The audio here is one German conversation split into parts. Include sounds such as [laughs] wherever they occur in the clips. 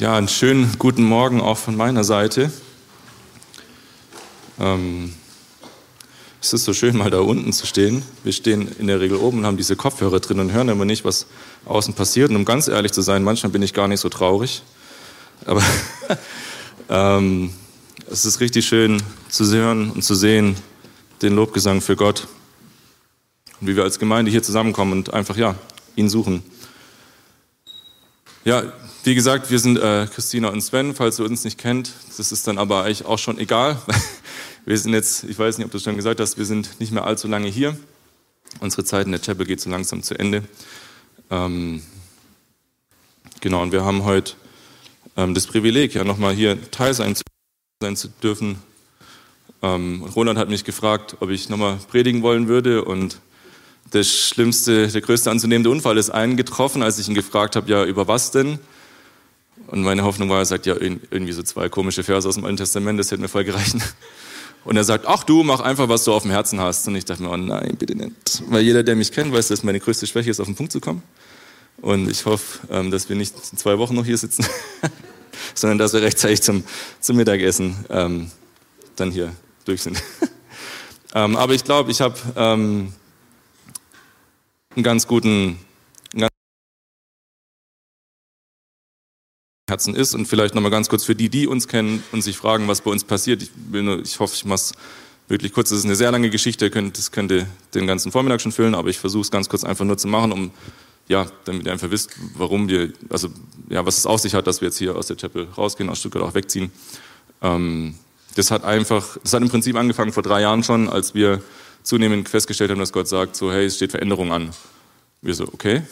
Ja, einen schönen guten Morgen auch von meiner Seite. Ähm, es ist so schön, mal da unten zu stehen. Wir stehen in der Regel oben und haben diese Kopfhörer drin und hören immer nicht, was außen passiert. Und um ganz ehrlich zu sein, manchmal bin ich gar nicht so traurig. Aber [laughs] ähm, es ist richtig schön zu hören und zu sehen, den Lobgesang für Gott. Und wie wir als Gemeinde hier zusammenkommen und einfach, ja, ihn suchen. Ja, wie gesagt, wir sind äh, Christina und Sven, falls ihr uns nicht kennt. Das ist dann aber eigentlich auch schon egal. [laughs] Wir sind jetzt, ich weiß nicht, ob du es schon gesagt hast, wir sind nicht mehr allzu lange hier. Unsere Zeit in der Chapel geht so langsam zu Ende. Ähm, genau, und wir haben heute ähm, das Privileg, ja nochmal hier Teil sein zu, sein zu dürfen. Ähm, Roland hat mich gefragt, ob ich nochmal predigen wollen würde und der schlimmste, der größte anzunehmende Unfall ist eingetroffen, als ich ihn gefragt habe, ja, über was denn? Und meine Hoffnung war, er sagt, ja, irgendwie so zwei komische Verse aus dem Alten Testament, das hätte mir voll gereicht. Und er sagt, ach du, mach einfach, was du auf dem Herzen hast. Und ich dachte mir, oh nein, bitte nicht. Weil jeder, der mich kennt, weiß, dass meine größte Schwäche ist, auf den Punkt zu kommen. Und ich hoffe, ähm, dass wir nicht in zwei Wochen noch hier sitzen, [laughs] sondern dass wir rechtzeitig zum, zum Mittagessen ähm, dann hier durch sind. [laughs] ähm, aber ich glaube, ich habe ähm, einen ganz guten Herzen ist. Und vielleicht nochmal ganz kurz für die, die uns kennen und sich fragen, was bei uns passiert. Ich, nur, ich hoffe, ich mache es wirklich kurz. Das ist eine sehr lange Geschichte, das könnte den ganzen Vormittag schon füllen, aber ich versuche es ganz kurz einfach nur zu machen, um ja, damit ihr einfach wisst, warum wir, also ja, was es auf sich hat, dass wir jetzt hier aus der Chapel rausgehen, aus Stuttgart auch wegziehen. Ähm, das hat einfach, das hat im Prinzip angefangen vor drei Jahren schon, als wir zunehmend festgestellt haben, dass Gott sagt, so hey, es steht Veränderung an. Wir so, okay,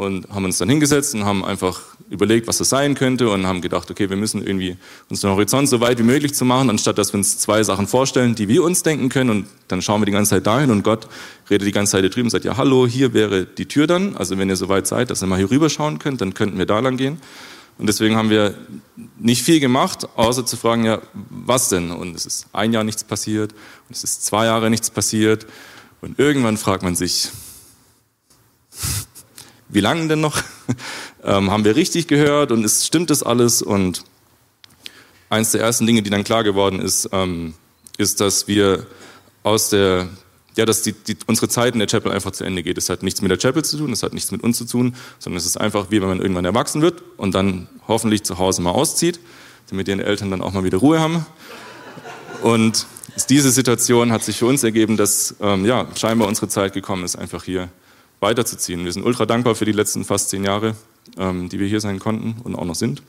und haben uns dann hingesetzt und haben einfach überlegt, was das sein könnte und haben gedacht, okay, wir müssen irgendwie uns den Horizont so weit wie möglich zu machen, anstatt dass wir uns zwei Sachen vorstellen, die wir uns denken können und dann schauen wir die ganze Zeit dahin und Gott redet die ganze Zeit hier drüben und sagt, ja, hallo, hier wäre die Tür dann, also wenn ihr so weit seid, dass ihr mal hier rüber schauen könnt, dann könnten wir da lang gehen. Und deswegen haben wir nicht viel gemacht, außer zu fragen, ja, was denn? Und es ist ein Jahr nichts passiert und es ist zwei Jahre nichts passiert und irgendwann fragt man sich, wie lange denn noch? [laughs] ähm, haben wir richtig gehört und ist, stimmt das alles? Und eins der ersten Dinge, die dann klar geworden ist, ähm, ist, dass wir aus der, ja, dass die, die, unsere Zeit in der Chapel einfach zu Ende geht. Es hat nichts mit der Chapel zu tun, es hat nichts mit uns zu tun, sondern es ist einfach wie wenn man irgendwann erwachsen wird und dann hoffentlich zu Hause mal auszieht, damit die Eltern dann auch mal wieder Ruhe haben. Und diese Situation hat sich für uns ergeben, dass ähm, ja, scheinbar unsere Zeit gekommen ist, einfach hier weiterzuziehen. Wir sind ultra dankbar für die letzten fast zehn Jahre, ähm, die wir hier sein konnten und auch noch sind.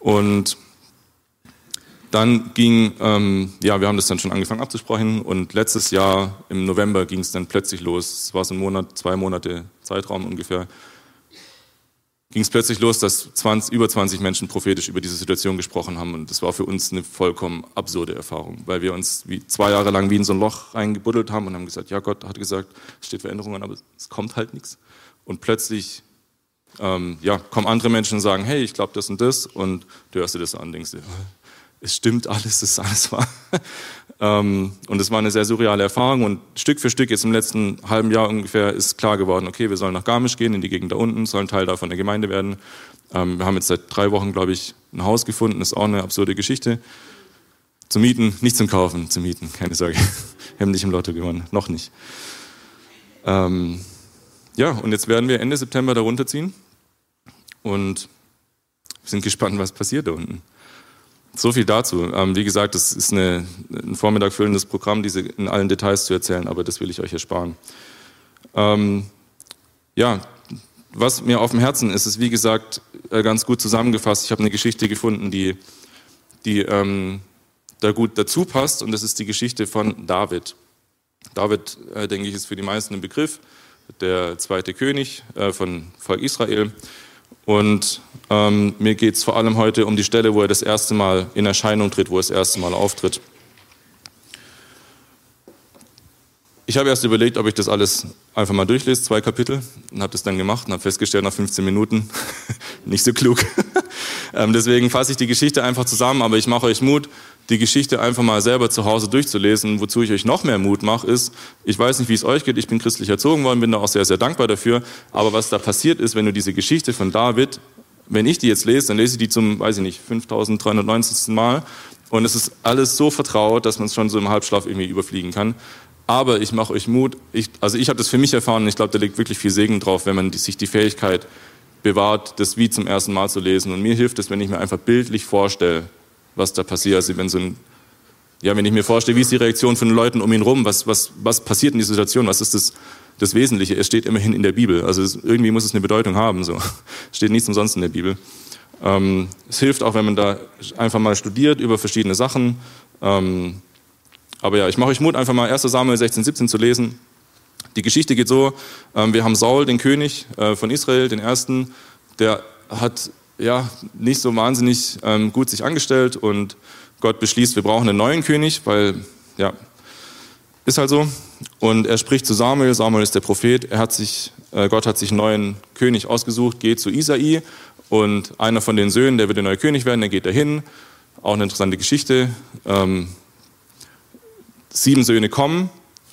Und dann ging, ähm, ja, wir haben das dann schon angefangen abzusprechen und letztes Jahr im November ging es dann plötzlich los. Es war so ein Monat, zwei Monate Zeitraum ungefähr, ging es plötzlich los, dass 20, über 20 Menschen prophetisch über diese Situation gesprochen haben. Und das war für uns eine vollkommen absurde Erfahrung, weil wir uns wie zwei Jahre lang wie in so ein Loch reingebuddelt haben und haben gesagt, ja, Gott hat gesagt, es steht Veränderungen, aber es kommt halt nichts. Und plötzlich ähm, ja, kommen andere Menschen und sagen, hey, ich glaube das und das. Und du hörst dir das an denkst dir, [laughs] es stimmt alles, das ist alles wahr. Ähm, und es war eine sehr surreale Erfahrung und Stück für Stück jetzt im letzten halben Jahr ungefähr ist klar geworden, okay, wir sollen nach Garmisch gehen, in die Gegend da unten, sollen Teil davon der Gemeinde werden. Ähm, wir haben jetzt seit drei Wochen, glaube ich, ein Haus gefunden, ist auch eine absurde Geschichte. Zu mieten, nicht zum Kaufen, zu mieten, keine Sorge. [laughs] Wir haben nicht im Lotto gewonnen, noch nicht. Ähm, ja, und jetzt werden wir Ende September da runterziehen und sind gespannt, was passiert da unten. So viel dazu. Ähm, wie gesagt, das ist eine, ein Vormittag füllendes Programm, diese in allen Details zu erzählen, aber das will ich euch ersparen. Ähm, ja, was mir auf dem Herzen ist, ist wie gesagt äh, ganz gut zusammengefasst. Ich habe eine Geschichte gefunden, die, die ähm, da gut dazu passt und das ist die Geschichte von David. David, äh, denke ich, ist für die meisten ein Begriff, der zweite König äh, von Volk Israel. Und ähm, mir geht es vor allem heute um die Stelle, wo er das erste Mal in Erscheinung tritt, wo er das erste Mal auftritt. Ich habe erst überlegt, ob ich das alles einfach mal durchlese, zwei Kapitel, und habe das dann gemacht und habe festgestellt, nach 15 Minuten, [laughs] nicht so klug. Ähm, deswegen fasse ich die Geschichte einfach zusammen, aber ich mache euch Mut, die Geschichte einfach mal selber zu Hause durchzulesen. Wozu ich euch noch mehr Mut mache, ist, ich weiß nicht, wie es euch geht, ich bin christlich erzogen worden, bin da auch sehr, sehr dankbar dafür, aber was da passiert ist, wenn du diese Geschichte von David wenn ich die jetzt lese, dann lese ich die zum, weiß ich nicht, 5390. Mal und es ist alles so vertraut, dass man es schon so im Halbschlaf irgendwie überfliegen kann. Aber ich mache euch Mut, ich, also ich habe das für mich erfahren und ich glaube, da liegt wirklich viel Segen drauf, wenn man die, sich die Fähigkeit bewahrt, das wie zum ersten Mal zu lesen. Und mir hilft es, wenn ich mir einfach bildlich vorstelle, was da passiert. Also wenn so ein, ja, wenn ich mir vorstelle, wie ist die Reaktion von den Leuten um ihn rum, was, was, was passiert in dieser Situation, was ist das, das Wesentliche? Es steht immerhin in der Bibel. Also es, irgendwie muss es eine Bedeutung haben. So. [laughs] Steht nichts umsonst in der Bibel. Ähm, es hilft auch, wenn man da einfach mal studiert über verschiedene Sachen. Ähm, aber ja, ich mache euch Mut, einfach mal 1 Samuel 16, 17 zu lesen. Die Geschichte geht so, ähm, wir haben Saul, den König äh, von Israel, den ersten, der hat ja nicht so wahnsinnig ähm, gut sich angestellt und Gott beschließt, wir brauchen einen neuen König, weil ja, ist halt so. Und er spricht zu Samuel, Samuel ist der Prophet, er hat sich, äh, Gott hat sich einen neuen König ausgesucht, geht zu Isai und einer von den Söhnen, der wird der neue König werden, der geht dahin. Auch eine interessante Geschichte. Ähm, sieben Söhne kommen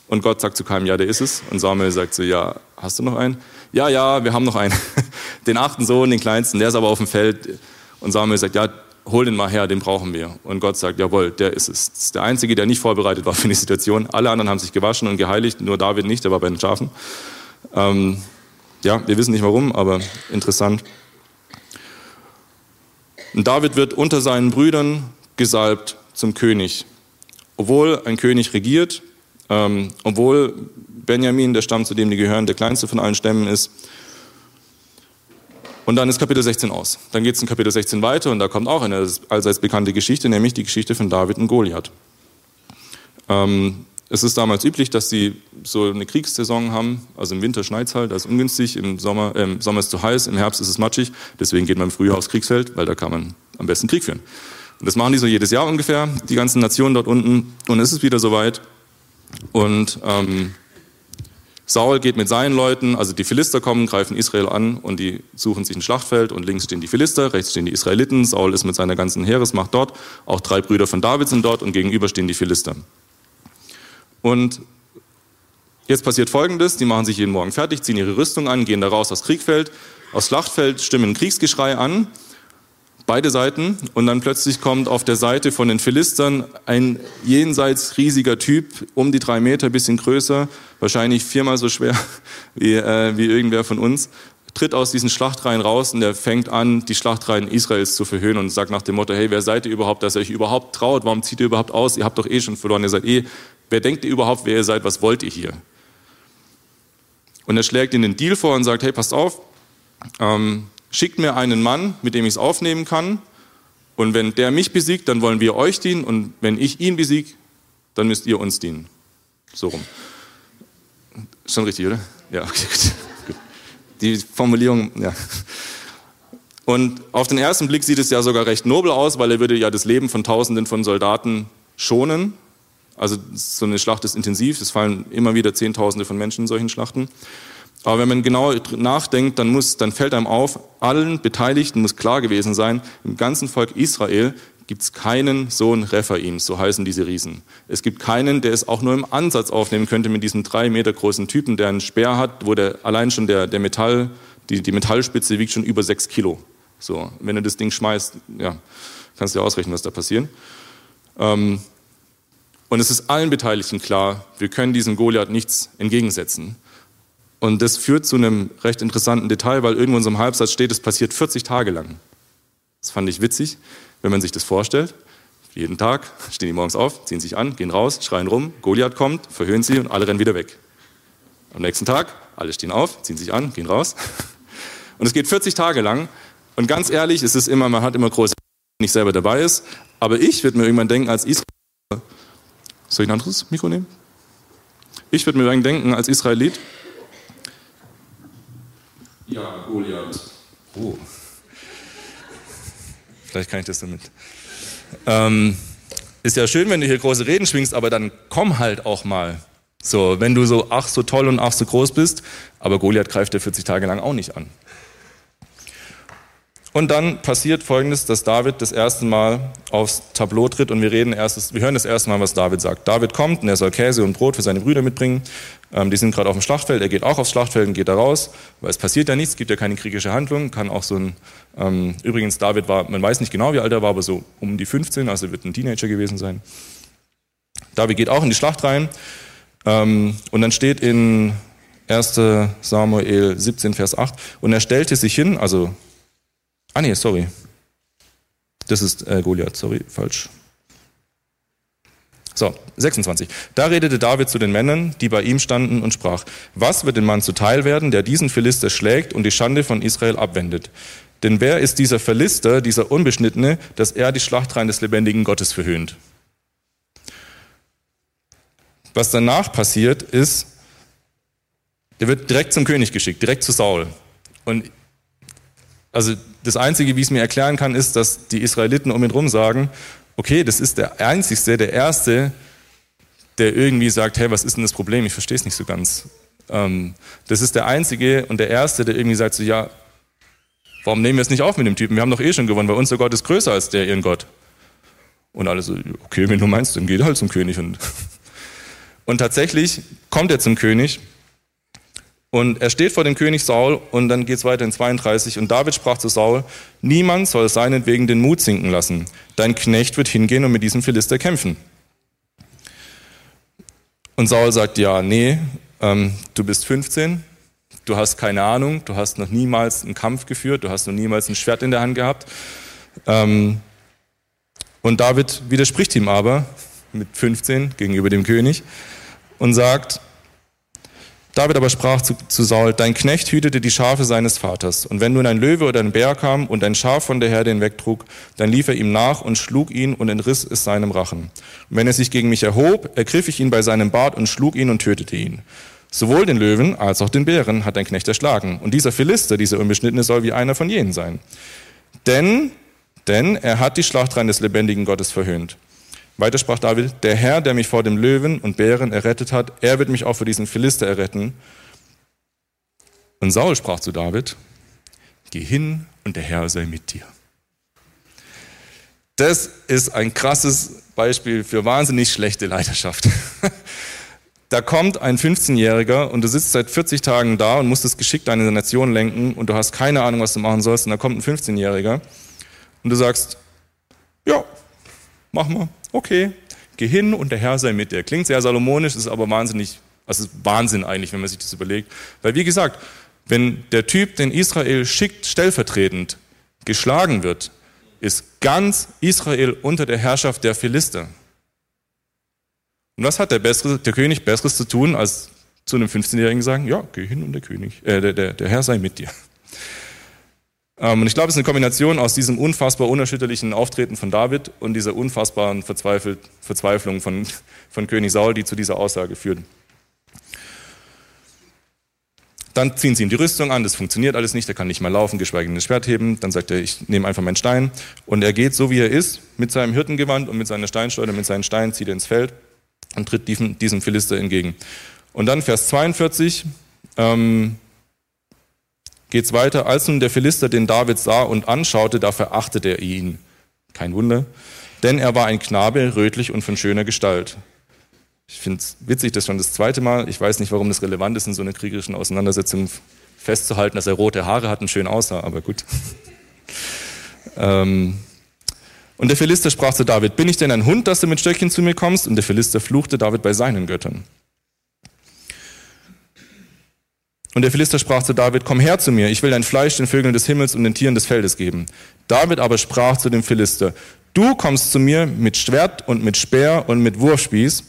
und Gott sagt zu keinem, ja, der ist es. Und Samuel sagt so, ja, hast du noch einen? Ja, ja, wir haben noch einen. [laughs] Den achten Sohn, den kleinsten, der ist aber auf dem Feld. Und Samuel sagt, ja, hol den mal her, den brauchen wir. Und Gott sagt, jawohl, der ist es. Das ist der Einzige, der nicht vorbereitet war für die Situation. Alle anderen haben sich gewaschen und geheiligt, nur David nicht, der war bei den Schafen. Ähm, ja, wir wissen nicht warum, aber interessant. Und David wird unter seinen Brüdern gesalbt zum König obwohl ein König regiert, ähm, obwohl Benjamin, der Stamm, zu dem die gehören, der kleinste von allen Stämmen ist. Und dann ist Kapitel 16 aus. Dann geht es in Kapitel 16 weiter und da kommt auch eine allseits bekannte Geschichte, nämlich die Geschichte von David und Goliath. Ähm, es ist damals üblich, dass sie so eine Kriegssaison haben. Also im Winter schneit es halt, das ist ungünstig. Im Sommer, äh, im Sommer ist es zu heiß, im Herbst ist es matschig. Deswegen geht man im Frühjahr aufs Kriegsfeld, weil da kann man am besten Krieg führen. Und das machen die so jedes Jahr ungefähr, die ganzen Nationen dort unten. Und es ist wieder soweit. Und ähm, Saul geht mit seinen Leuten, also die Philister kommen, greifen Israel an und die suchen sich ein Schlachtfeld und links stehen die Philister, rechts stehen die Israeliten. Saul ist mit seiner ganzen Heeresmacht dort. Auch drei Brüder von David sind dort und gegenüber stehen die Philister. Und jetzt passiert Folgendes, die machen sich jeden Morgen fertig, ziehen ihre Rüstung an, gehen da raus aufs Kriegfeld. Aus Schlachtfeld stimmen Kriegsgeschrei an beide Seiten und dann plötzlich kommt auf der Seite von den Philistern ein jenseits riesiger Typ, um die drei Meter, bisschen größer, wahrscheinlich viermal so schwer [laughs] wie, äh, wie irgendwer von uns, tritt aus diesen Schlachtreihen raus und der fängt an, die Schlachtreihen Israels zu verhöhnen und sagt nach dem Motto, hey, wer seid ihr überhaupt, dass ihr euch überhaupt traut? Warum zieht ihr überhaupt aus? Ihr habt doch eh schon verloren, ihr seid eh, wer denkt ihr überhaupt, wer ihr seid? Was wollt ihr hier? Und er schlägt ihnen den Deal vor und sagt, hey, passt auf, ähm, schickt mir einen Mann, mit dem ich es aufnehmen kann. Und wenn der mich besiegt, dann wollen wir euch dienen. Und wenn ich ihn besiege, dann müsst ihr uns dienen. So rum. Schon richtig, oder? Ja, [laughs] okay, gut. Die Formulierung, ja. Und auf den ersten Blick sieht es ja sogar recht nobel aus, weil er würde ja das Leben von Tausenden von Soldaten schonen. Also so eine Schlacht ist intensiv, es fallen immer wieder Zehntausende von Menschen in solchen Schlachten. Aber wenn man genau nachdenkt, dann, muss, dann fällt einem auf, allen Beteiligten muss klar gewesen sein, im ganzen Volk Israel gibt es keinen Sohn Rephaims, so heißen diese Riesen. Es gibt keinen, der es auch nur im Ansatz aufnehmen könnte mit diesem drei Meter großen Typen, der einen Speer hat, wo der allein schon der, der Metall, die, die Metallspitze wiegt schon über sechs Kilo. So, wenn du das Ding schmeißt, ja, kannst du dir ausrechnen, was da passiert. Ähm, und es ist allen Beteiligten klar, wir können diesem Goliath nichts entgegensetzen. Und das führt zu einem recht interessanten Detail, weil irgendwo in so einem Halbsatz steht, es passiert 40 Tage lang. Das fand ich witzig, wenn man sich das vorstellt. Jeden Tag [laughs] stehen die morgens auf, ziehen sich an, gehen raus, schreien rum, Goliath kommt, verhöhnen sie und alle rennen wieder weg. Am nächsten Tag, alle stehen auf, ziehen sich an, gehen raus. [laughs] Und es geht 40 Tage lang. Und ganz ehrlich, es ist immer, man hat immer große, wenn nicht selber dabei ist. Aber ich würde mir irgendwann denken, als Israel, soll ich ein anderes Mikro nehmen? Ich würde mir irgendwann denken, als Israelit, ja, Goliath. Oh. Vielleicht kann ich das damit. Ähm, ist ja schön, wenn du hier große Reden schwingst, aber dann komm halt auch mal. So, wenn du so ach so toll und ach so groß bist, aber Goliath greift dir 40 Tage lang auch nicht an. Und dann passiert Folgendes, dass David das erste Mal aufs Tableau tritt und wir reden erstes, wir hören das erste Mal, was David sagt. David kommt und er soll Käse und Brot für seine Brüder mitbringen. Ähm, die sind gerade auf dem Schlachtfeld. Er geht auch aufs Schlachtfeld und geht da raus, weil es passiert ja nichts, gibt ja keine kriegerische Handlung. Kann auch so ein, ähm, übrigens David war, man weiß nicht genau, wie alt er war, aber so um die 15, also wird ein Teenager gewesen sein. David geht auch in die Schlacht rein ähm, und dann steht in 1. Samuel 17, Vers 8, und er stellte sich hin, also Ah nee, sorry. Das ist äh, Goliath, sorry, falsch. So, 26. Da redete David zu den Männern, die bei ihm standen, und sprach, was wird dem Mann zuteil werden, der diesen Philister schlägt und die Schande von Israel abwendet? Denn wer ist dieser Philister, dieser Unbeschnittene, dass er die Schlachtreihen des lebendigen Gottes verhöhnt? Was danach passiert, ist, er wird direkt zum König geschickt, direkt zu Saul. Und also das Einzige, wie ich es mir erklären kann, ist, dass die Israeliten um ihn herum sagen, okay, das ist der Einzigste, der Erste, der irgendwie sagt, hey, was ist denn das Problem? Ich verstehe es nicht so ganz. Ähm, das ist der Einzige und der Erste, der irgendwie sagt so, ja, warum nehmen wir es nicht auf mit dem Typen? Wir haben doch eh schon gewonnen, weil unser Gott ist größer als der ihren Gott. Und alle so, okay, wenn du meinst, dann geht halt zum König. Und, [laughs] und tatsächlich kommt er zum König und er steht vor dem König Saul und dann geht es weiter in 32. Und David sprach zu Saul, niemand soll seinetwegen den Mut sinken lassen. Dein Knecht wird hingehen und mit diesem Philister kämpfen. Und Saul sagt, ja, nee, ähm, du bist 15, du hast keine Ahnung, du hast noch niemals einen Kampf geführt, du hast noch niemals ein Schwert in der Hand gehabt. Ähm, und David widerspricht ihm aber mit 15 gegenüber dem König und sagt, David aber sprach zu, zu, Saul, dein Knecht hütete die Schafe seines Vaters. Und wenn nun ein Löwe oder ein Bär kam und ein Schaf von der Herde hinwegtrug, dann lief er ihm nach und schlug ihn und entriss es seinem Rachen. Und wenn er sich gegen mich erhob, ergriff ich ihn bei seinem Bart und schlug ihn und tötete ihn. Sowohl den Löwen als auch den Bären hat dein Knecht erschlagen. Und dieser Philister, dieser Unbeschnittene, soll wie einer von jenen sein. Denn, denn er hat die Schlachtreihen des lebendigen Gottes verhöhnt. Weiter sprach David, der Herr, der mich vor dem Löwen und Bären errettet hat, er wird mich auch vor diesen Philister erretten. Und Saul sprach zu David, geh hin und der Herr sei mit dir. Das ist ein krasses Beispiel für wahnsinnig schlechte Leiterschaft. [laughs] Da kommt ein 15-Jähriger und du sitzt seit 40 Tagen da und musst das Geschick deiner Nation lenken und du hast keine Ahnung, was du machen sollst. Und da kommt ein 15-Jähriger und du sagst, ja, mach mal okay, geh hin und der Herr sei mit dir. Klingt sehr salomonisch, ist aber wahnsinnig, also Wahnsinn eigentlich, wenn man sich das überlegt. Weil wie gesagt, wenn der Typ, den Israel schickt, stellvertretend geschlagen wird, ist ganz Israel unter der Herrschaft der Philister. Und was hat der, Bessere, der König Besseres zu tun, als zu einem 15-Jährigen sagen, ja, geh hin und der König, äh, der, der, der Herr sei mit dir. Ähm, und ich glaube, es ist eine Kombination aus diesem unfassbar unerschütterlichen Auftreten von David und dieser unfassbaren Verzweiflung von, [laughs] von König Saul, die zu dieser Aussage führt. Dann ziehen sie ihm die Rüstung an, das funktioniert alles nicht, er kann nicht mal laufen, geschweige denn das Schwert heben. Dann sagt er, ich nehme einfach meinen Stein. Und er geht so, wie er ist, mit seinem Hirtengewand und mit seiner Steinschleuder, mit seinen Steinen, zieht er ins Feld und tritt diesem, diesem Philister entgegen. Und dann Vers 42, ähm, geht's weiter. Als nun der Philister den David sah und anschaute, da verachtete er ihn. Kein Wunder, denn er war ein Knabe, rötlich und von schöner Gestalt. Ich finde es witzig, das schon das zweite Mal. Ich weiß nicht, warum das relevant ist, in so einer kriegerischen Auseinandersetzung festzuhalten, dass er rote Haare hat und schön aussah, aber gut. [laughs] ähm, und der Philister sprach zu David, bin ich denn ein Hund, dass du mit Stöckchen zu mir kommst? Und der Philister fluchte David bei seinen Göttern. Und der Philister sprach zu David, komm her zu mir, ich will dein Fleisch den Vögeln des Himmels und den Tieren des Feldes geben. David aber sprach zu dem Philister, du kommst zu mir mit Schwert und mit Speer und mit Wurfspieß,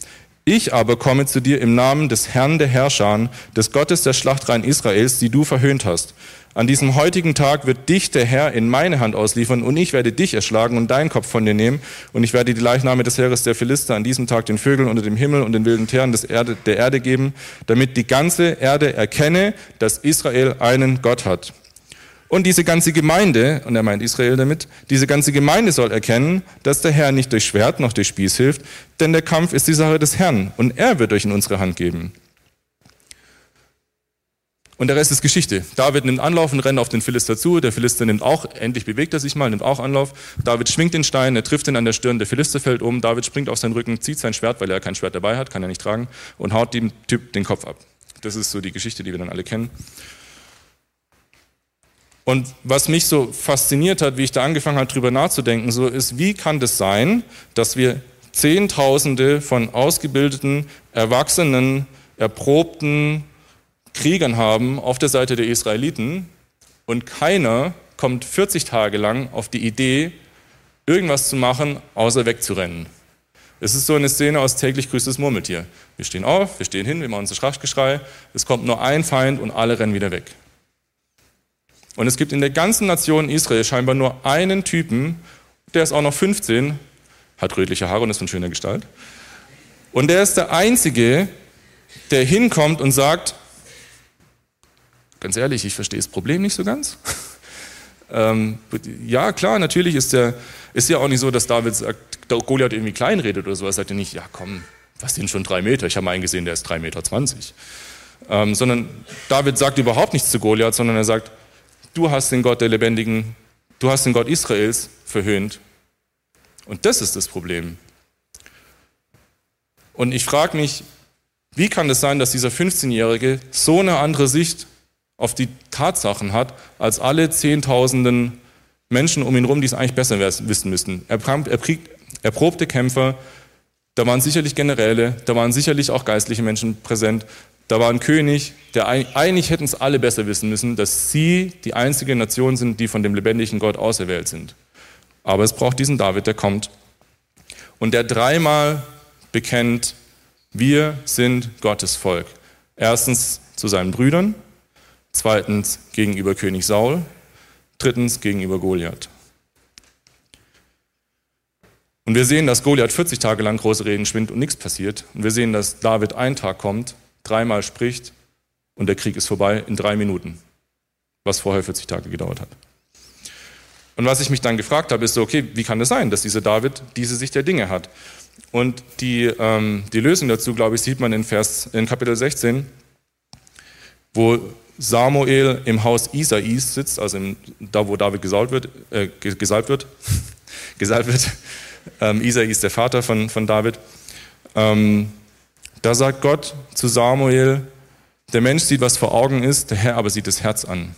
ich aber komme zu dir im Namen des Herrn der Herrscher, des Gottes der Schlachtreihen Israels, die du verhöhnt hast. An diesem heutigen Tag wird dich der Herr in meine Hand ausliefern und ich werde dich erschlagen und deinen Kopf von dir nehmen und ich werde die Leichname des Heeres der Philister an diesem Tag den Vögeln unter dem Himmel und den wilden Tieren der Erde geben, damit die ganze Erde erkenne, dass Israel einen Gott hat. Und diese ganze Gemeinde, und er meint Israel damit, diese ganze Gemeinde soll erkennen, dass der Herr nicht durch Schwert noch durch Spieß hilft, denn der Kampf ist die Sache des Herrn und er wird euch in unsere Hand geben. Und der Rest ist Geschichte. David nimmt Anlauf und rennt auf den Philister zu. Der Philister nimmt auch, endlich bewegt er sich mal, nimmt auch Anlauf. David schwingt den Stein, er trifft ihn an der Stirn, der Philister fällt um. David springt auf seinen Rücken, zieht sein Schwert, weil er kein Schwert dabei hat, kann er nicht tragen, und haut dem Typ den Kopf ab. Das ist so die Geschichte, die wir dann alle kennen. Und was mich so fasziniert hat, wie ich da angefangen habe, drüber nachzudenken, so ist, wie kann das sein, dass wir Zehntausende von ausgebildeten, erwachsenen, erprobten Kriegern haben auf der Seite der Israeliten und keiner kommt 40 Tage lang auf die Idee, irgendwas zu machen, außer wegzurennen. Es ist so eine Szene aus täglich grüßt das Murmeltier. Wir stehen auf, wir stehen hin, wir machen unser Schrachtgeschrei, es kommt nur ein Feind und alle rennen wieder weg. Und es gibt in der ganzen Nation Israel scheinbar nur einen Typen, der ist auch noch 15, hat rötliche Haare und ist von schöner Gestalt. Und der ist der Einzige, der hinkommt und sagt, ganz ehrlich, ich verstehe das Problem nicht so ganz. [laughs] ähm, ja, klar, natürlich ist der, ist ja auch nicht so, dass David sagt, Goliath irgendwie kleinredet oder sowas, sagt er nicht, ja komm, was sind schon drei Meter? Ich habe mal einen gesehen, der ist drei Meter. zwanzig. Ähm, sondern David sagt überhaupt nichts zu Goliath, sondern er sagt, du hast den Gott der Lebendigen, du hast den Gott Israels verhöhnt. Und das ist das Problem. Und ich frage mich, wie kann es sein, dass dieser 15-Jährige so eine andere Sicht auf die Tatsachen hat, als alle Zehntausenden Menschen um ihn herum, die es eigentlich besser wissen müssten. Er, erprobte Kämpfer, da waren sicherlich Generäle, da waren sicherlich auch geistliche Menschen präsent, da war ein König, der eigentlich hätten es alle besser wissen müssen, dass sie die einzige Nation sind, die von dem lebendigen Gott auserwählt sind. Aber es braucht diesen David, der kommt und der dreimal bekennt, wir sind Gottes Volk. Erstens zu seinen Brüdern, zweitens gegenüber König Saul, drittens gegenüber Goliath. Und wir sehen, dass Goliath 40 Tage lang große Reden schwingt und nichts passiert. Und wir sehen, dass David einen Tag kommt dreimal spricht und der Krieg ist vorbei in drei Minuten, was vorher 40 Tage gedauert hat. Und was ich mich dann gefragt habe, ist so, okay, wie kann es das sein, dass dieser David diese Sicht der Dinge hat? Und die, ähm, die Lösung dazu, glaube ich, sieht man in, Vers, in Kapitel 16, wo Samuel im Haus Isais sitzt, also im, da, wo David gesalbt wird, äh, gesalbt wird, [laughs] gesalbt wird. Ähm, Isai der Vater von, von David. Ähm, da sagt Gott zu Samuel, der Mensch sieht, was vor Augen ist, der Herr aber sieht das Herz an.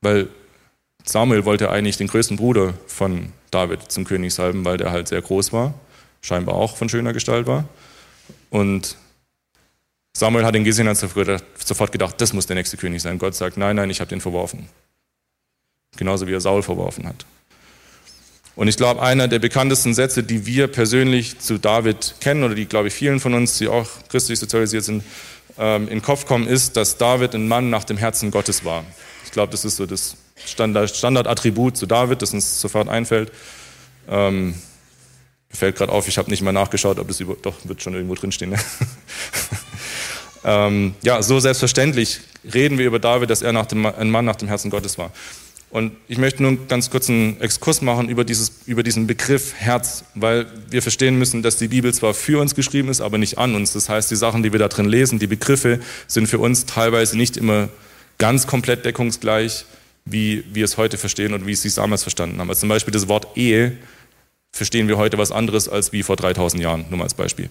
Weil Samuel wollte eigentlich den größten Bruder von David zum König salben, weil der halt sehr groß war, scheinbar auch von schöner Gestalt war. Und Samuel hat ihn gesehen und hat sofort gedacht, das muss der nächste König sein. Gott sagt, nein, nein, ich habe den verworfen. Genauso wie er Saul verworfen hat. Und ich glaube, einer der bekanntesten Sätze, die wir persönlich zu David kennen oder die, glaube ich, vielen von uns, die auch christlich sozialisiert sind, ähm, in den Kopf kommen, ist, dass David ein Mann nach dem Herzen Gottes war. Ich glaube, das ist so das Standard, Standardattribut zu David, das uns sofort einfällt. Ähm, fällt gerade auf, ich habe nicht mal nachgeschaut, ob das über, doch wird schon irgendwo drinstehen. Ne? [laughs] ähm, ja, so selbstverständlich reden wir über David, dass er nach dem, ein Mann nach dem Herzen Gottes war. Und ich möchte nur ganz kurz einen Exkurs machen über, dieses, über diesen Begriff Herz, weil wir verstehen müssen, dass die Bibel zwar für uns geschrieben ist, aber nicht an uns. Das heißt, die Sachen, die wir da drin lesen, die Begriffe sind für uns teilweise nicht immer ganz komplett deckungsgleich, wie wir es heute verstehen und wie sie es damals verstanden haben. Also zum Beispiel das Wort Ehe verstehen wir heute was anderes als wie vor 3000 Jahren, nur mal als Beispiel.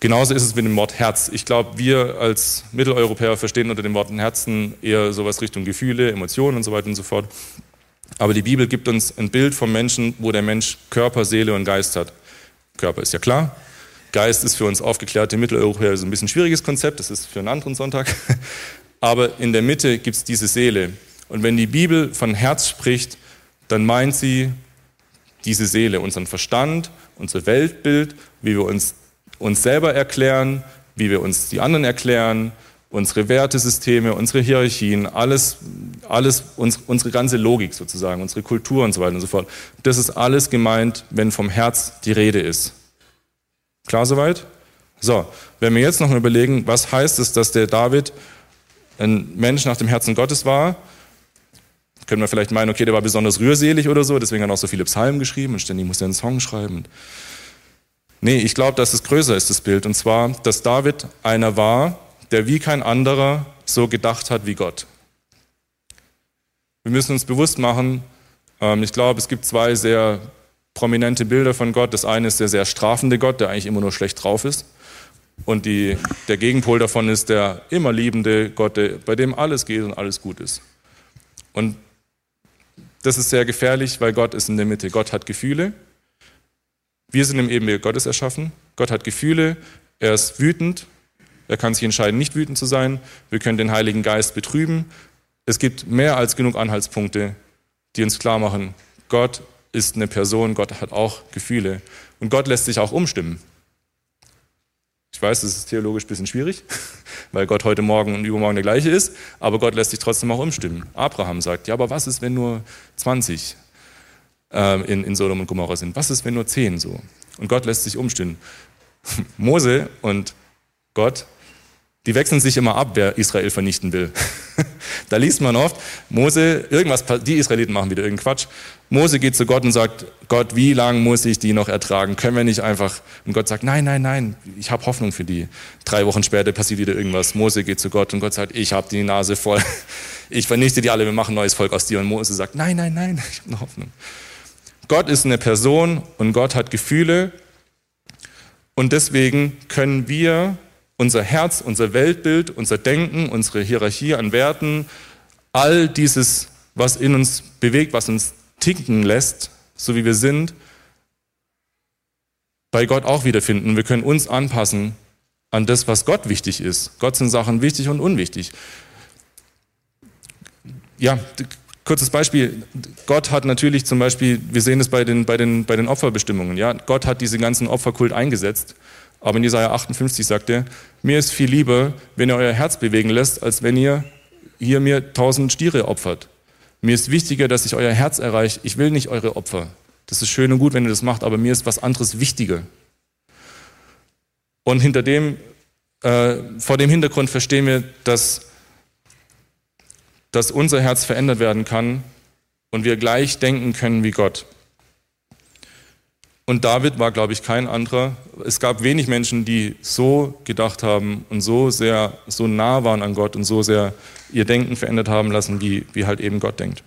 Genauso ist es mit dem Wort Herz. Ich glaube, wir als Mitteleuropäer verstehen unter dem Wort Herzen eher sowas Richtung Gefühle, Emotionen und so weiter und so fort. Aber die Bibel gibt uns ein Bild vom Menschen, wo der Mensch Körper, Seele und Geist hat. Körper ist ja klar. Geist ist für uns aufgeklärte Mitteleuropäer so ein bisschen schwieriges Konzept. Das ist für einen anderen Sonntag. [laughs] Aber in der Mitte gibt es diese Seele. Und wenn die Bibel von Herz spricht, dann meint sie diese Seele, unseren Verstand, unser Weltbild, wie wir uns uns selber erklären, wie wir uns die anderen erklären, unsere Wertesysteme, unsere Hierarchien, alles, alles uns, unsere ganze Logik sozusagen, unsere Kultur und so weiter und so fort. Das ist alles gemeint, wenn vom Herz die Rede ist. Klar soweit? So, wenn wir jetzt noch mal überlegen, was heißt es, dass der David ein Mensch nach dem Herzen Gottes war, können wir vielleicht meinen, okay, der war besonders rührselig oder so, deswegen hat er auch so viele Psalmen geschrieben und ständig muss er einen Song schreiben. Nee, ich glaube, dass es größer ist, das Bild. Und zwar, dass David einer war, der wie kein anderer so gedacht hat wie Gott. Wir müssen uns bewusst machen, ähm, ich glaube, es gibt zwei sehr prominente Bilder von Gott. Das eine ist der sehr strafende Gott, der eigentlich immer nur schlecht drauf ist. Und die, der Gegenpol davon ist der immer liebende Gott, bei dem alles geht und alles gut ist. Und das ist sehr gefährlich, weil Gott ist in der Mitte. Gott hat Gefühle. Wir sind im Ebenbild Gottes erschaffen. Gott hat Gefühle. Er ist wütend. Er kann sich entscheiden, nicht wütend zu sein. Wir können den Heiligen Geist betrüben. Es gibt mehr als genug Anhaltspunkte, die uns klar machen, Gott ist eine Person, Gott hat auch Gefühle. Und Gott lässt sich auch umstimmen. Ich weiß, das ist theologisch ein bisschen schwierig, [laughs] weil Gott heute Morgen und übermorgen der gleiche ist, aber Gott lässt sich trotzdem auch umstimmen. Abraham sagt, ja, aber was ist, wenn nur 20 äh, in, in Sodom und Gomorra sind? Was ist, wenn nur 10 so? Und Gott lässt sich umstimmen. [laughs] Mose und Gott die wechseln sich immer ab, wer Israel vernichten will. [laughs] da liest man oft, Mose, irgendwas, die Israeliten machen wieder irgendeinen Quatsch. Mose geht zu Gott und sagt, Gott, wie lange muss ich die noch ertragen? Können wir nicht einfach, und Gott sagt, nein, nein, nein, ich habe Hoffnung für die. Drei Wochen später passiert wieder irgendwas. Mose geht zu Gott und Gott sagt, ich habe die Nase voll. [laughs] Ich vernichte die alle, wir machen neues Volk aus dir. Und Mose sagt, nein, nein, nein, ich habe eine Hoffnung. Gott ist eine Person und Gott hat Gefühle. Und deswegen können wir unser Herz, unser Weltbild, unser Denken, unsere Hierarchie an Werten, all dieses, was in uns bewegt, was uns ticken lässt, so wie wir sind, bei Gott auch wiederfinden. Wir können uns anpassen an das, was Gott wichtig ist. Gott sind Sachen wichtig und unwichtig. Ja, kurzes Beispiel. Gott hat natürlich zum Beispiel, wir sehen es bei den, bei den, bei den Opferbestimmungen, ja, Gott hat diese ganzen Opferkult eingesetzt aber in Jesaja 58 sagt er, mir ist viel lieber, wenn ihr euer Herz bewegen lässt, als wenn ihr hier mir tausend Stiere opfert. Mir ist wichtiger, dass ich euer Herz erreiche. Ich will nicht eure Opfer. Das ist schön und gut, wenn ihr das macht, aber mir ist was anderes wichtiger. Und hinter dem, äh, vor dem Hintergrund verstehen wir, dass, dass unser Herz verändert werden kann und wir gleich denken können wie Gott. Und David war, glaube ich, kein anderer. Es gab wenig Menschen, die so gedacht haben und so sehr, so nah waren an Gott und so sehr ihr Denken verändert haben lassen, wie, wie halt eben Gott denkt.